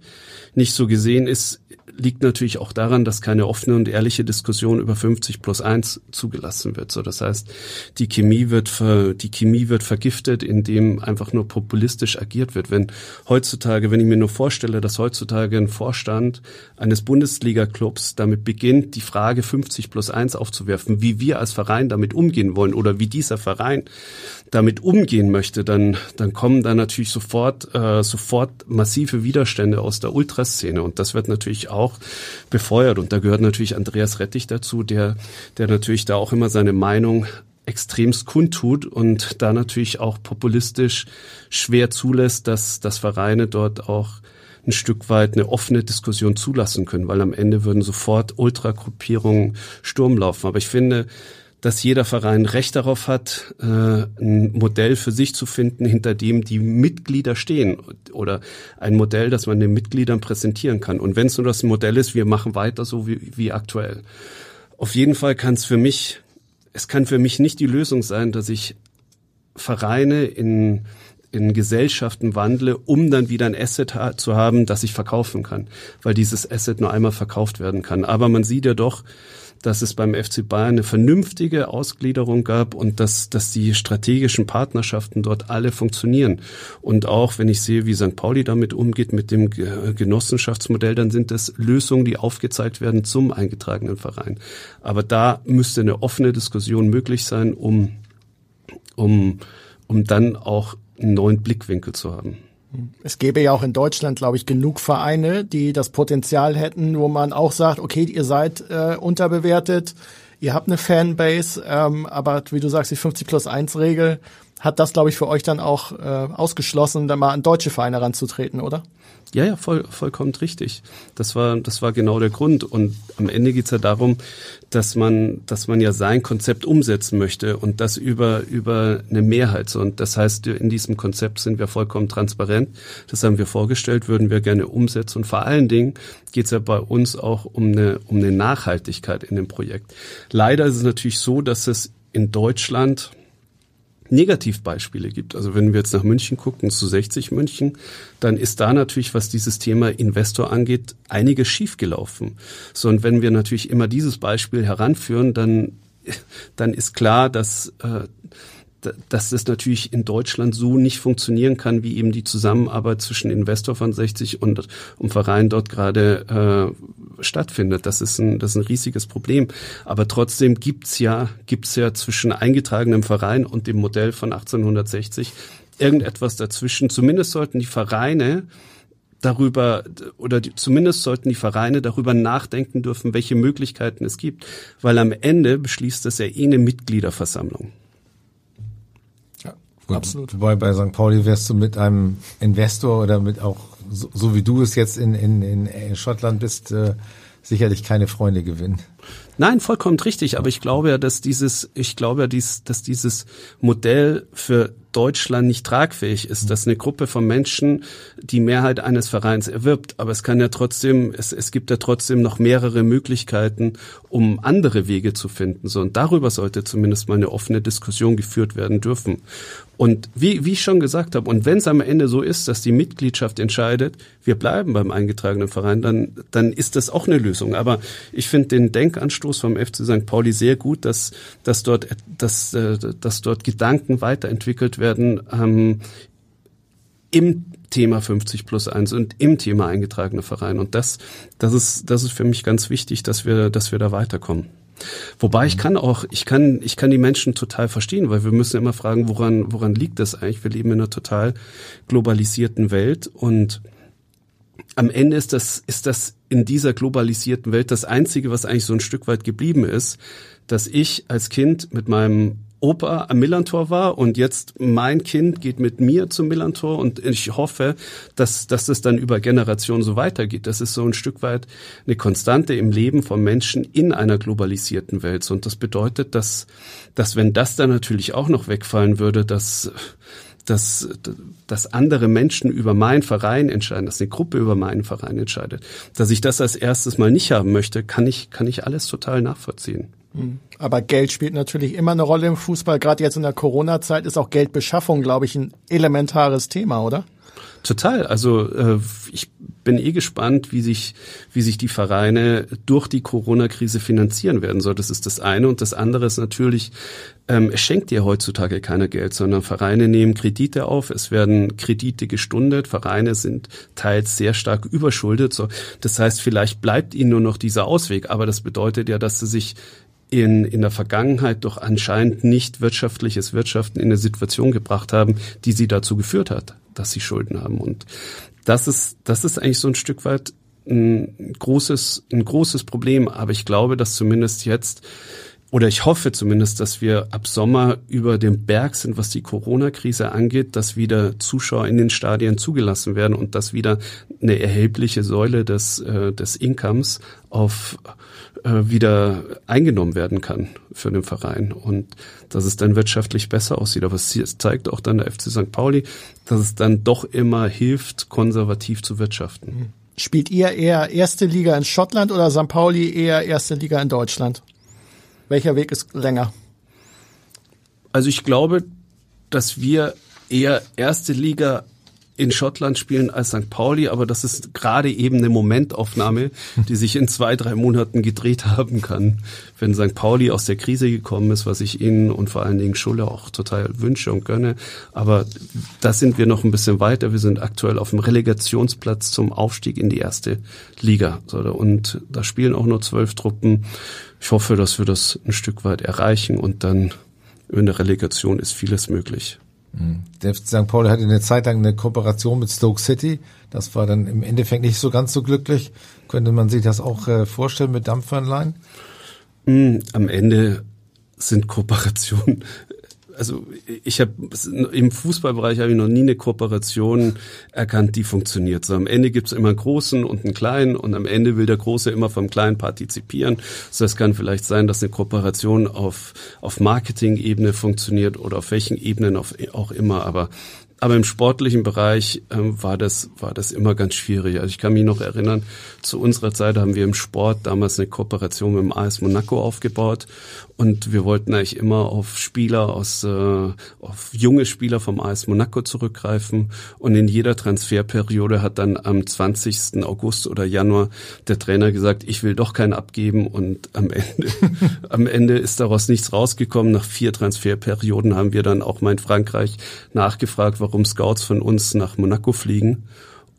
nicht so gesehen ist, liegt natürlich auch daran, dass keine offene und ehrliche Diskussion über 50 plus 1 zugelassen wird. So, das heißt, die Chemie wird ver, die Chemie wird vergiftet, indem einfach nur populistisch agiert wird. Wenn heutzutage, wenn ich mir nur vorstelle, dass heutzutage ein Vorstand eines Bundesliga-Clubs damit beginnt, die Frage 50 plus 1 aufzuwerfen, wie wir als Verein damit umgehen wollen oder wie dieser Verein damit umgehen möchte, dann, dann kommen da natürlich sofort, äh, sofort massive Widerstände aus der Ultraszene. Und das wird natürlich auch befeuert. Und da gehört natürlich Andreas Rettich dazu, der, der natürlich da auch immer seine Meinung extremst kundtut und da natürlich auch populistisch schwer zulässt, dass, dass Vereine dort auch ein Stück weit eine offene Diskussion zulassen können, weil am Ende würden sofort Ultragruppierungen Sturm laufen. Aber ich finde, dass jeder Verein Recht darauf hat, äh, ein Modell für sich zu finden, hinter dem die Mitglieder stehen oder ein Modell, das man den Mitgliedern präsentieren kann. Und wenn es nur das Modell ist, wir machen weiter so wie, wie aktuell. Auf jeden Fall kann es für mich, es kann für mich nicht die Lösung sein, dass ich Vereine in in Gesellschaften wandle, um dann wieder ein Asset ha zu haben, das ich verkaufen kann, weil dieses Asset nur einmal verkauft werden kann. Aber man sieht ja doch, dass es beim FC Bayern eine vernünftige Ausgliederung gab und dass, dass die strategischen Partnerschaften dort alle funktionieren. Und auch wenn ich sehe, wie St. Pauli damit umgeht, mit dem Genossenschaftsmodell, dann sind das Lösungen, die aufgezeigt werden zum eingetragenen Verein. Aber da müsste eine offene Diskussion möglich sein, um, um, um dann auch einen neuen Blickwinkel zu haben.
Es gäbe ja auch in Deutschland, glaube ich, genug Vereine, die das Potenzial hätten, wo man auch sagt, okay, ihr seid äh, unterbewertet, ihr habt eine Fanbase, ähm, aber wie du sagst, die 50 plus 1 Regel hat das, glaube ich, für euch dann auch äh, ausgeschlossen, da mal an deutsche Vereine ranzutreten, oder?
Ja, ja, voll, vollkommen richtig. Das war, das war genau der Grund. Und am Ende geht's ja darum, dass man, dass man ja sein Konzept umsetzen möchte und das über, über eine Mehrheit. Und das heißt, in diesem Konzept sind wir vollkommen transparent. Das haben wir vorgestellt, würden wir gerne umsetzen. Und vor allen Dingen geht's ja bei uns auch um eine, um eine Nachhaltigkeit in dem Projekt. Leider ist es natürlich so, dass es in Deutschland Negativbeispiele gibt. Also wenn wir jetzt nach München gucken, zu 60 München, dann ist da natürlich, was dieses Thema Investor angeht, einiges schiefgelaufen. So, und wenn wir natürlich immer dieses Beispiel heranführen, dann, dann ist klar, dass, äh, dass das natürlich in Deutschland so nicht funktionieren kann, wie eben die Zusammenarbeit zwischen Investor von 60 und, und Verein dort gerade äh, stattfindet. Das ist ein, das ist ein riesiges Problem. Aber trotzdem gibt's ja, gibt's ja zwischen eingetragenem Verein und dem Modell von 1860 irgendetwas dazwischen. Zumindest sollten die Vereine darüber oder die, zumindest sollten die Vereine darüber nachdenken dürfen, welche Möglichkeiten es gibt, weil am Ende beschließt das ja eh eine Mitgliederversammlung.
Gut, Absolut. Wobei bei St. Pauli wärst du mit einem Investor oder mit auch, so, so wie du es jetzt in, in, in Schottland bist, äh, sicherlich keine Freunde gewinnen.
Nein, vollkommen richtig. Aber ich glaube ja, dass dieses, ich glaube ja, dies, dass dieses Modell für Deutschland nicht tragfähig ist, dass eine Gruppe von Menschen die Mehrheit eines Vereins erwirbt. Aber es kann ja trotzdem, es, es gibt ja trotzdem noch mehrere Möglichkeiten, um andere Wege zu finden. So, und darüber sollte zumindest mal eine offene Diskussion geführt werden dürfen. Und wie, wie ich schon gesagt habe, und wenn es am Ende so ist, dass die Mitgliedschaft entscheidet, wir bleiben beim eingetragenen Verein, dann, dann ist das auch eine Lösung. Aber ich finde den Denkanstoß vom FC St. Pauli sehr gut, dass, dass, dort, dass, äh, dass dort Gedanken weiterentwickelt werden ähm, im Thema 50 plus 1 und im Thema eingetragener Verein. Und das, das ist, das ist für mich ganz wichtig, dass wir, dass wir da weiterkommen. Wobei ich kann auch, ich kann, ich kann die Menschen total verstehen, weil wir müssen immer fragen, woran, woran liegt das eigentlich? Wir leben in einer total globalisierten Welt und am Ende ist das, ist das in dieser globalisierten Welt das einzige, was eigentlich so ein Stück weit geblieben ist, dass ich als Kind mit meinem Opa am Millantor war und jetzt mein Kind geht mit mir zum Millantor und ich hoffe, dass, dass es dann über Generationen so weitergeht. Das ist so ein Stück weit eine Konstante im Leben von Menschen in einer globalisierten Welt. Und das bedeutet, dass, dass wenn das dann natürlich auch noch wegfallen würde, dass, dass, dass andere Menschen über meinen Verein entscheiden, dass eine Gruppe über meinen Verein entscheidet, dass ich das als erstes mal nicht haben möchte, kann ich, kann ich alles total nachvollziehen.
Hm. Aber Geld spielt natürlich immer eine Rolle im Fußball. Gerade jetzt in der Corona-Zeit ist auch Geldbeschaffung, glaube ich, ein elementares Thema, oder?
Total. Also äh, ich bin eh gespannt, wie sich, wie sich die Vereine durch die Corona-Krise finanzieren werden soll. Das ist das eine. Und das andere ist natürlich, ähm, es schenkt dir heutzutage keiner Geld, sondern Vereine nehmen Kredite auf. Es werden Kredite gestundet. Vereine sind teils sehr stark überschuldet. So, das heißt, vielleicht bleibt ihnen nur noch dieser Ausweg. Aber das bedeutet ja, dass sie sich in, in der Vergangenheit doch anscheinend nicht wirtschaftliches Wirtschaften in eine Situation gebracht haben, die sie dazu geführt hat, dass sie Schulden haben. Und das ist, das ist eigentlich so ein Stück weit ein großes, ein großes Problem. Aber ich glaube, dass zumindest jetzt oder ich hoffe zumindest, dass wir ab Sommer über dem Berg sind, was die Corona-Krise angeht, dass wieder Zuschauer in den Stadien zugelassen werden und dass wieder eine erhebliche Säule des, äh, des Incomes auf wieder eingenommen werden kann für den Verein und dass es dann wirtschaftlich besser aussieht. Aber es zeigt auch dann der FC St. Pauli, dass es dann doch immer hilft, konservativ zu wirtschaften.
Spielt ihr eher erste Liga in Schottland oder St. Pauli eher erste Liga in Deutschland? Welcher Weg ist länger?
Also ich glaube, dass wir eher erste Liga in Schottland spielen als St. Pauli, aber das ist gerade eben eine Momentaufnahme, die sich in zwei, drei Monaten gedreht haben kann. Wenn St. Pauli aus der Krise gekommen ist, was ich Ihnen und vor allen Dingen Schulle auch total wünsche und gönne. Aber da sind wir noch ein bisschen weiter. Wir sind aktuell auf dem Relegationsplatz zum Aufstieg in die erste Liga. Und da spielen auch nur zwölf Truppen. Ich hoffe, dass wir das ein Stück weit erreichen und dann in der Relegation ist vieles möglich.
Der St. Pauli hatte eine Zeit lang eine Kooperation mit Stoke City. Das war dann im Endeffekt nicht so ganz so glücklich. Könnte man sich das auch äh, vorstellen mit Dampfanleihen?
Hm, am Ende sind Kooperationen also ich habe im Fußballbereich habe ich noch nie eine Kooperation erkannt, die funktioniert. So am Ende gibt's immer einen großen und einen kleinen und am Ende will der Große immer vom Kleinen partizipieren. So es kann vielleicht sein, dass eine Kooperation auf auf Marketing-Ebene funktioniert oder auf welchen Ebenen auch immer, aber aber im sportlichen Bereich ähm, war das war das immer ganz schwierig. Also ich kann mich noch erinnern, zu unserer Zeit haben wir im Sport damals eine Kooperation mit dem AS Monaco aufgebaut und wir wollten eigentlich immer auf Spieler aus, äh, auf junge Spieler vom AS Monaco zurückgreifen. Und in jeder Transferperiode hat dann am 20. August oder Januar der Trainer gesagt, ich will doch keinen abgeben. Und am Ende, am Ende ist daraus nichts rausgekommen. Nach vier Transferperioden haben wir dann auch mal in Frankreich nachgefragt, warum Scouts von uns nach Monaco fliegen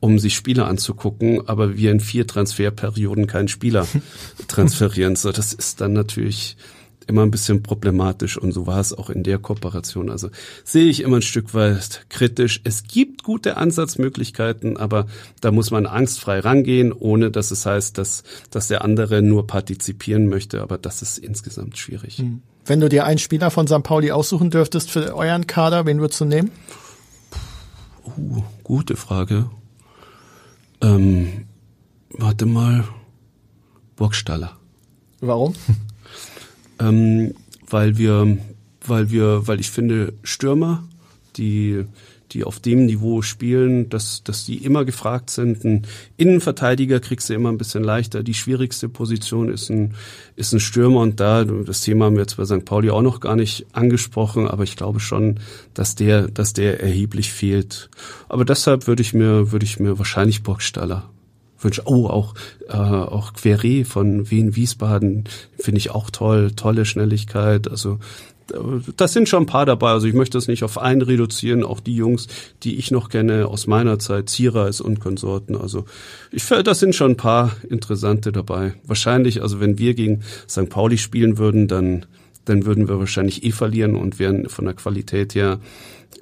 um sich Spieler anzugucken, aber wir in vier Transferperioden keinen Spieler transferieren. So, das ist dann natürlich immer ein bisschen problematisch und so war es auch in der Kooperation. Also sehe ich immer ein Stück weit kritisch. Es gibt gute Ansatzmöglichkeiten, aber da muss man angstfrei rangehen, ohne dass es heißt, dass, dass der andere nur partizipieren möchte. Aber das ist insgesamt schwierig. Hm.
Wenn du dir einen Spieler von St. Pauli aussuchen dürftest für euren Kader, wen würdest du nehmen?
Uh, gute Frage. Ähm, warte mal. Burgstaller.
Warum?
ähm, weil wir, weil wir, weil ich finde, Stürmer, die die auf dem Niveau spielen, dass, dass die immer gefragt sind. Ein Innenverteidiger kriegst du immer ein bisschen leichter. Die schwierigste Position ist ein, ist ein Stürmer und da, das Thema haben wir jetzt bei St. Pauli auch noch gar nicht angesprochen, aber ich glaube schon, dass der, dass der erheblich fehlt. Aber deshalb würde ich mir, würde ich mir wahrscheinlich Burgstaller wünsche. Oh, auch, äh, auch Queré von Wien Wiesbaden finde ich auch toll, tolle Schnelligkeit. Also das sind schon ein paar dabei. Also ich möchte das nicht auf einen reduzieren. Auch die Jungs, die ich noch kenne aus meiner Zeit, Ziereis und Konsorten. Also ich finde, das sind schon ein paar interessante dabei. Wahrscheinlich, also wenn wir gegen St. Pauli spielen würden, dann, dann würden wir wahrscheinlich eh verlieren und wären von der Qualität her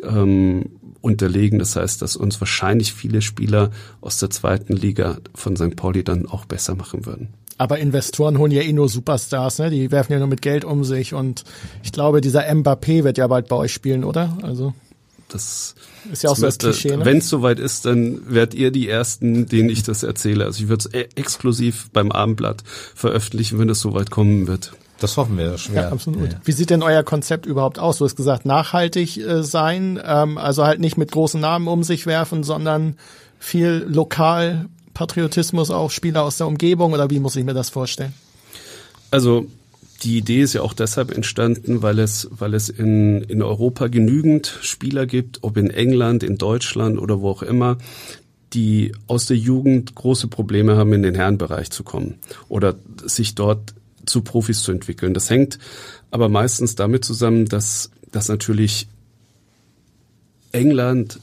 ähm, unterlegen. Das heißt, dass uns wahrscheinlich viele Spieler aus der zweiten Liga von St. Pauli dann auch besser machen würden.
Aber Investoren holen ja eh nur Superstars, ne? Die werfen ja nur mit Geld um sich und ich glaube, dieser Mbappé wird ja bald bei euch spielen, oder? Also
das ist ja auch so das Klischee. Ne? Wenn es soweit ist, dann werdet ihr die ersten, denen ich das erzähle. Also ich würde es exklusiv beim Abendblatt veröffentlichen, wenn es soweit kommen wird.
Das hoffen wir schwer.
Ja, absolut. Ja. Wie sieht denn euer Konzept überhaupt aus? Du hast gesagt, nachhaltig äh, sein, ähm, also halt nicht mit großen Namen um sich werfen, sondern viel lokal Patriotismus auch Spieler aus der Umgebung oder wie muss ich mir das vorstellen?
Also die Idee ist ja auch deshalb entstanden, weil es, weil es in, in Europa genügend Spieler gibt, ob in England, in Deutschland oder wo auch immer, die aus der Jugend große Probleme haben, in den Herrenbereich zu kommen oder sich dort zu Profis zu entwickeln. Das hängt aber meistens damit zusammen, dass, dass natürlich England,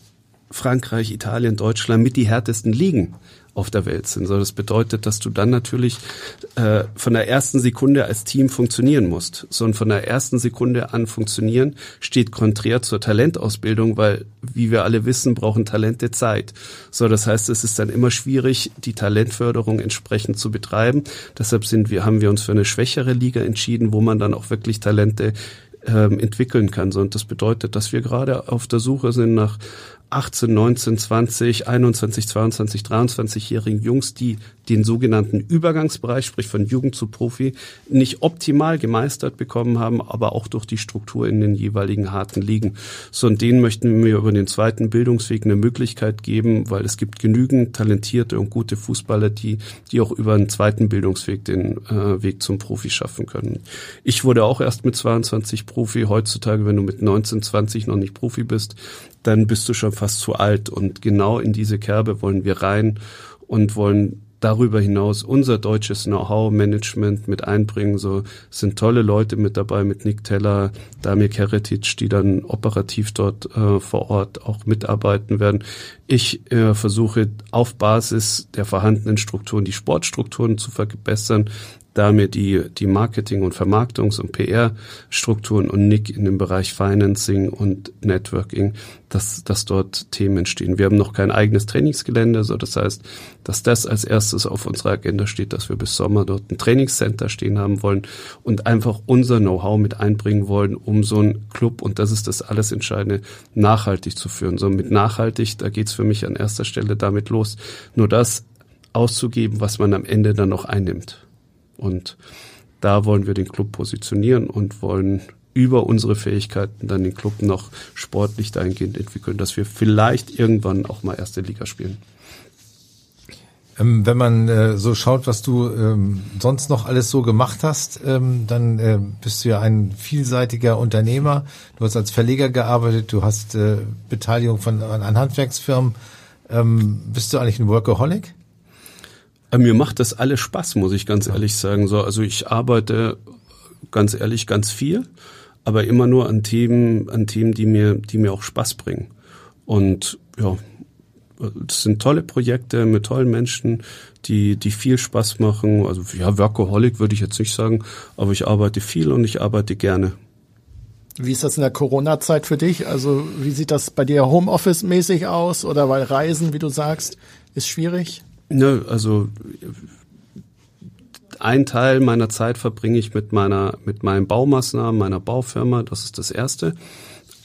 Frankreich, Italien, Deutschland mit die härtesten Ligen auf der Welt sind. So, das bedeutet, dass du dann natürlich äh, von der ersten Sekunde als Team funktionieren musst. So und von der ersten Sekunde an funktionieren steht konträr zur Talentausbildung, weil, wie wir alle wissen, brauchen Talente Zeit. So, das heißt, es ist dann immer schwierig, die Talentförderung entsprechend zu betreiben. Deshalb sind wir, haben wir uns für eine schwächere Liga entschieden, wo man dann auch wirklich Talente ähm, entwickeln kann. So, und das bedeutet, dass wir gerade auf der Suche sind nach 18, 19, 20, 21, 22, 23-jährigen Jungs, die den sogenannten Übergangsbereich, sprich von Jugend zu Profi, nicht optimal gemeistert bekommen haben, aber auch durch die Struktur in den jeweiligen harten Ligen. So, und denen möchten wir über den zweiten Bildungsweg eine Möglichkeit geben, weil es gibt genügend talentierte und gute Fußballer, die, die auch über einen zweiten Bildungsweg den äh, Weg zum Profi schaffen können. Ich wurde auch erst mit 22 Profi. Heutzutage, wenn du mit 19, 20 noch nicht Profi bist, dann bist du schon fast zu alt. Und genau in diese Kerbe wollen wir rein und wollen darüber hinaus unser deutsches Know-how-Management mit einbringen. So sind tolle Leute mit dabei, mit Nick Teller, Damir Keretic, die dann operativ dort äh, vor Ort auch mitarbeiten werden. Ich äh, versuche auf Basis der vorhandenen Strukturen die Sportstrukturen zu verbessern, da mir die, die Marketing- und Vermarktungs- und PR-Strukturen und Nick in dem Bereich Financing und Networking, dass, dass dort Themen entstehen. Wir haben noch kein eigenes Trainingsgelände, so das heißt, dass das als erstes auf unserer Agenda steht, dass wir bis Sommer dort ein Trainingscenter stehen haben wollen und einfach unser Know-how mit einbringen wollen, um so einen Club, und das ist das alles Entscheidende, nachhaltig zu führen. So mit nachhaltig, da geht's für mich an erster Stelle damit los, nur das auszugeben, was man am Ende dann noch einnimmt. Und da wollen wir den Club positionieren und wollen über unsere Fähigkeiten dann den Club noch sportlich dahingehend entwickeln, dass wir vielleicht irgendwann auch mal erste Liga spielen.
Ähm, wenn man äh, so schaut, was du ähm, sonst noch alles so gemacht hast, ähm, dann äh, bist du ja ein vielseitiger Unternehmer. Du hast als Verleger gearbeitet, du hast äh, Beteiligung von an Handwerksfirmen. Bist du eigentlich ein Workaholic?
Mir macht das alles Spaß, muss ich ganz ehrlich sagen. So, also ich arbeite ganz ehrlich ganz viel, aber immer nur an Themen, an Themen, die mir, die mir auch Spaß bringen. Und ja, das sind tolle Projekte mit tollen Menschen, die, die viel Spaß machen. Also ja, Workaholic würde ich jetzt nicht sagen, aber ich arbeite viel und ich arbeite gerne.
Wie ist das in der Corona-Zeit für dich? Also wie sieht das bei dir Homeoffice-mäßig aus oder weil Reisen, wie du sagst, ist schwierig?
Ne, also ein Teil meiner Zeit verbringe ich mit meiner mit meinen Baumaßnahmen, meiner Baufirma. Das ist das erste.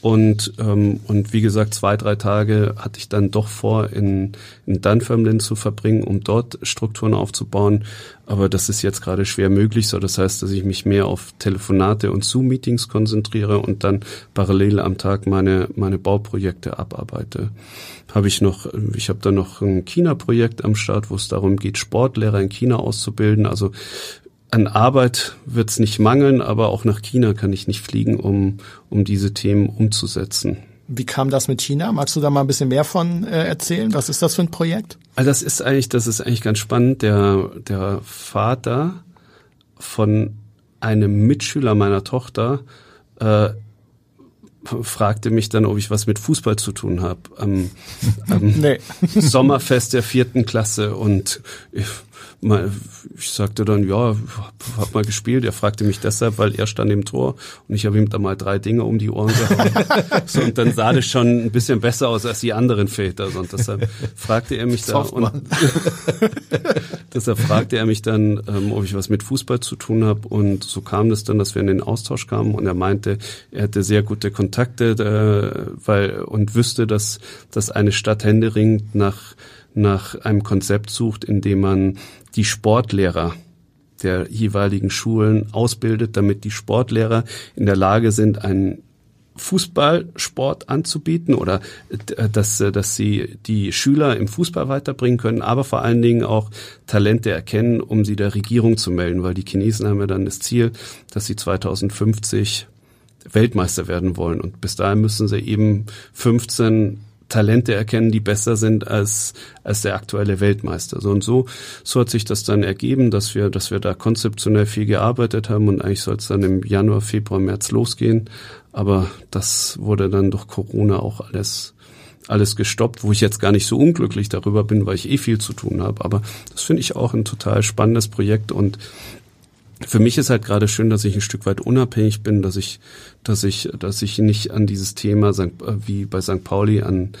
Und, ähm, und wie gesagt, zwei, drei Tage hatte ich dann doch vor, in, in Dunfermline zu verbringen, um dort Strukturen aufzubauen. Aber das ist jetzt gerade schwer möglich. So, das heißt, dass ich mich mehr auf Telefonate und Zoom-Meetings konzentriere und dann parallel am Tag meine, meine Bauprojekte abarbeite. Habe ich noch, ich habe da noch ein China-Projekt am Start, wo es darum geht, Sportlehrer in China auszubilden. Also an Arbeit wird es nicht mangeln, aber auch nach China kann ich nicht fliegen, um, um diese Themen umzusetzen.
Wie kam das mit China? Magst du da mal ein bisschen mehr von äh, erzählen? Was ist das für ein Projekt?
Also das ist eigentlich, das ist eigentlich ganz spannend. Der, der Vater von einem Mitschüler meiner Tochter äh, fragte mich dann, ob ich was mit Fußball zu tun habe am, am nee. Sommerfest der vierten Klasse und ich, ich sagte dann, ja, hab mal gespielt. Er fragte mich deshalb, weil er stand im Tor und ich habe ihm da mal drei Dinge um die Ohren gehauen. so, und dann sah das schon ein bisschen besser aus als die anderen Väter. So, und deshalb fragte er mich da und deshalb fragte er mich dann, ähm, ob ich was mit Fußball zu tun habe. Und so kam es dann, dass wir in den Austausch kamen und er meinte, er hätte sehr gute Kontakte, äh, weil und wüsste, dass, dass eine Stadt händeringend nach nach einem Konzept sucht, in dem man die Sportlehrer der jeweiligen Schulen ausbildet, damit die Sportlehrer in der Lage sind, einen Fußballsport anzubieten oder äh, dass, äh, dass sie die Schüler im Fußball weiterbringen können, aber vor allen Dingen auch Talente erkennen, um sie der Regierung zu melden, weil die Chinesen haben ja dann das Ziel, dass sie 2050 Weltmeister werden wollen. Und bis dahin müssen sie eben 15 Talente erkennen, die besser sind als, als der aktuelle Weltmeister. So und so, so hat sich das dann ergeben, dass wir, dass wir da konzeptionell viel gearbeitet haben und eigentlich soll es dann im Januar, Februar, März losgehen. Aber das wurde dann durch Corona auch alles alles gestoppt, wo ich jetzt gar nicht so unglücklich darüber bin, weil ich eh viel zu tun habe. Aber das finde ich auch ein total spannendes Projekt und für mich ist halt gerade schön, dass ich ein Stück weit unabhängig bin, dass ich, dass ich, dass ich nicht an dieses Thema wie bei St. Pauli an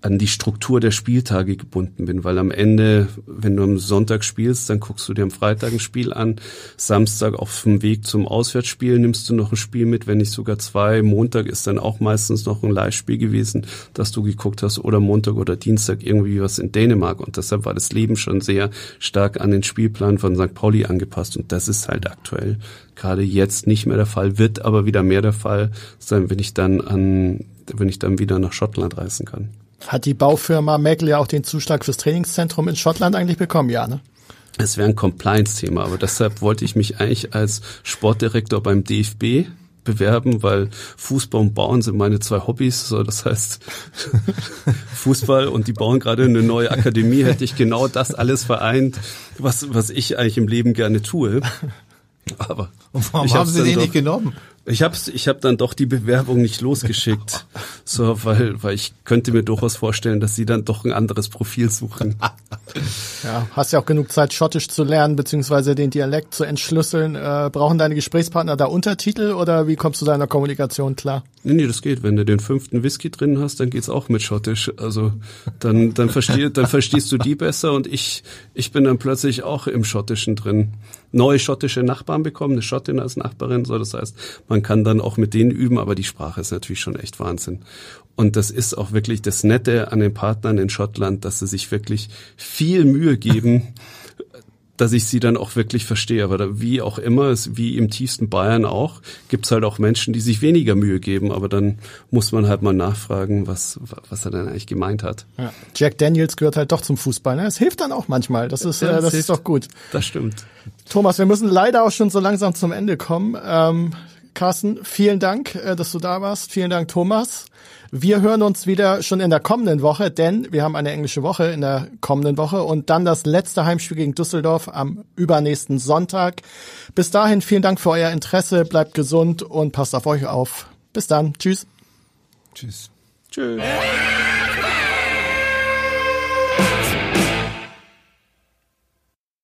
an die Struktur der Spieltage gebunden bin, weil am Ende, wenn du am Sonntag spielst, dann guckst du dir am Freitag ein Spiel an, Samstag auf dem Weg zum Auswärtsspiel nimmst du noch ein Spiel mit, wenn nicht sogar zwei, Montag ist dann auch meistens noch ein Live-Spiel gewesen, dass du geguckt hast, oder Montag oder Dienstag irgendwie was in Dänemark und deshalb war das Leben schon sehr stark an den Spielplan von St. Pauli angepasst und das ist halt aktuell gerade jetzt nicht mehr der Fall, wird aber wieder mehr der Fall sein, wenn ich dann an, wenn ich dann wieder nach Schottland reisen kann.
Hat die Baufirma Merkel ja auch den Zuschlag fürs Trainingszentrum in Schottland eigentlich bekommen, ja, ne?
Es wäre ein Compliance-Thema, aber deshalb wollte ich mich eigentlich als Sportdirektor beim DFB bewerben, weil Fußball und Bauen sind meine zwei Hobbys. So, das heißt, Fußball und die bauen gerade eine neue Akademie, hätte ich genau das alles vereint, was, was ich eigentlich im Leben gerne tue.
Aber und warum haben Sie den doch, nicht genommen?
Ich habe ich hab dann doch die Bewerbung nicht losgeschickt, so weil weil ich könnte mir durchaus vorstellen, dass Sie dann doch ein anderes Profil suchen.
Ja, hast ja auch genug Zeit, Schottisch zu lernen beziehungsweise den Dialekt zu entschlüsseln. Äh, brauchen deine Gesprächspartner da Untertitel oder wie kommst du deiner Kommunikation klar?
Nee, nee, das geht. Wenn du den fünften Whisky drin hast, dann geht's auch mit Schottisch. Also dann dann versteh, dann verstehst du die besser und ich ich bin dann plötzlich auch im Schottischen drin. Neue schottische Nachbarn bekommen, eine Schottin als Nachbarin, so das heißt, man kann dann auch mit denen üben, aber die Sprache ist natürlich schon echt Wahnsinn. Und das ist auch wirklich das Nette an den Partnern in Schottland, dass sie sich wirklich viel Mühe geben, dass ich sie dann auch wirklich verstehe. Aber wie auch immer, wie im tiefsten Bayern auch, gibt's halt auch Menschen, die sich weniger Mühe geben. Aber dann muss man halt mal nachfragen, was, was er denn eigentlich gemeint hat.
Ja. Jack Daniels gehört halt doch zum Fußball. Ne? Es hilft dann auch manchmal. Das ist, äh, das ist doch gut.
Das stimmt.
Thomas, wir müssen leider auch schon so langsam zum Ende kommen. Ähm, Carsten, vielen Dank, äh, dass du da warst. Vielen Dank, Thomas. Wir hören uns wieder schon in der kommenden Woche, denn wir haben eine englische Woche in der kommenden Woche und dann das letzte Heimspiel gegen Düsseldorf am übernächsten Sonntag. Bis dahin vielen Dank für euer Interesse, bleibt gesund und passt auf euch auf. Bis dann. Tschüss.
Tschüss.
Tschüss.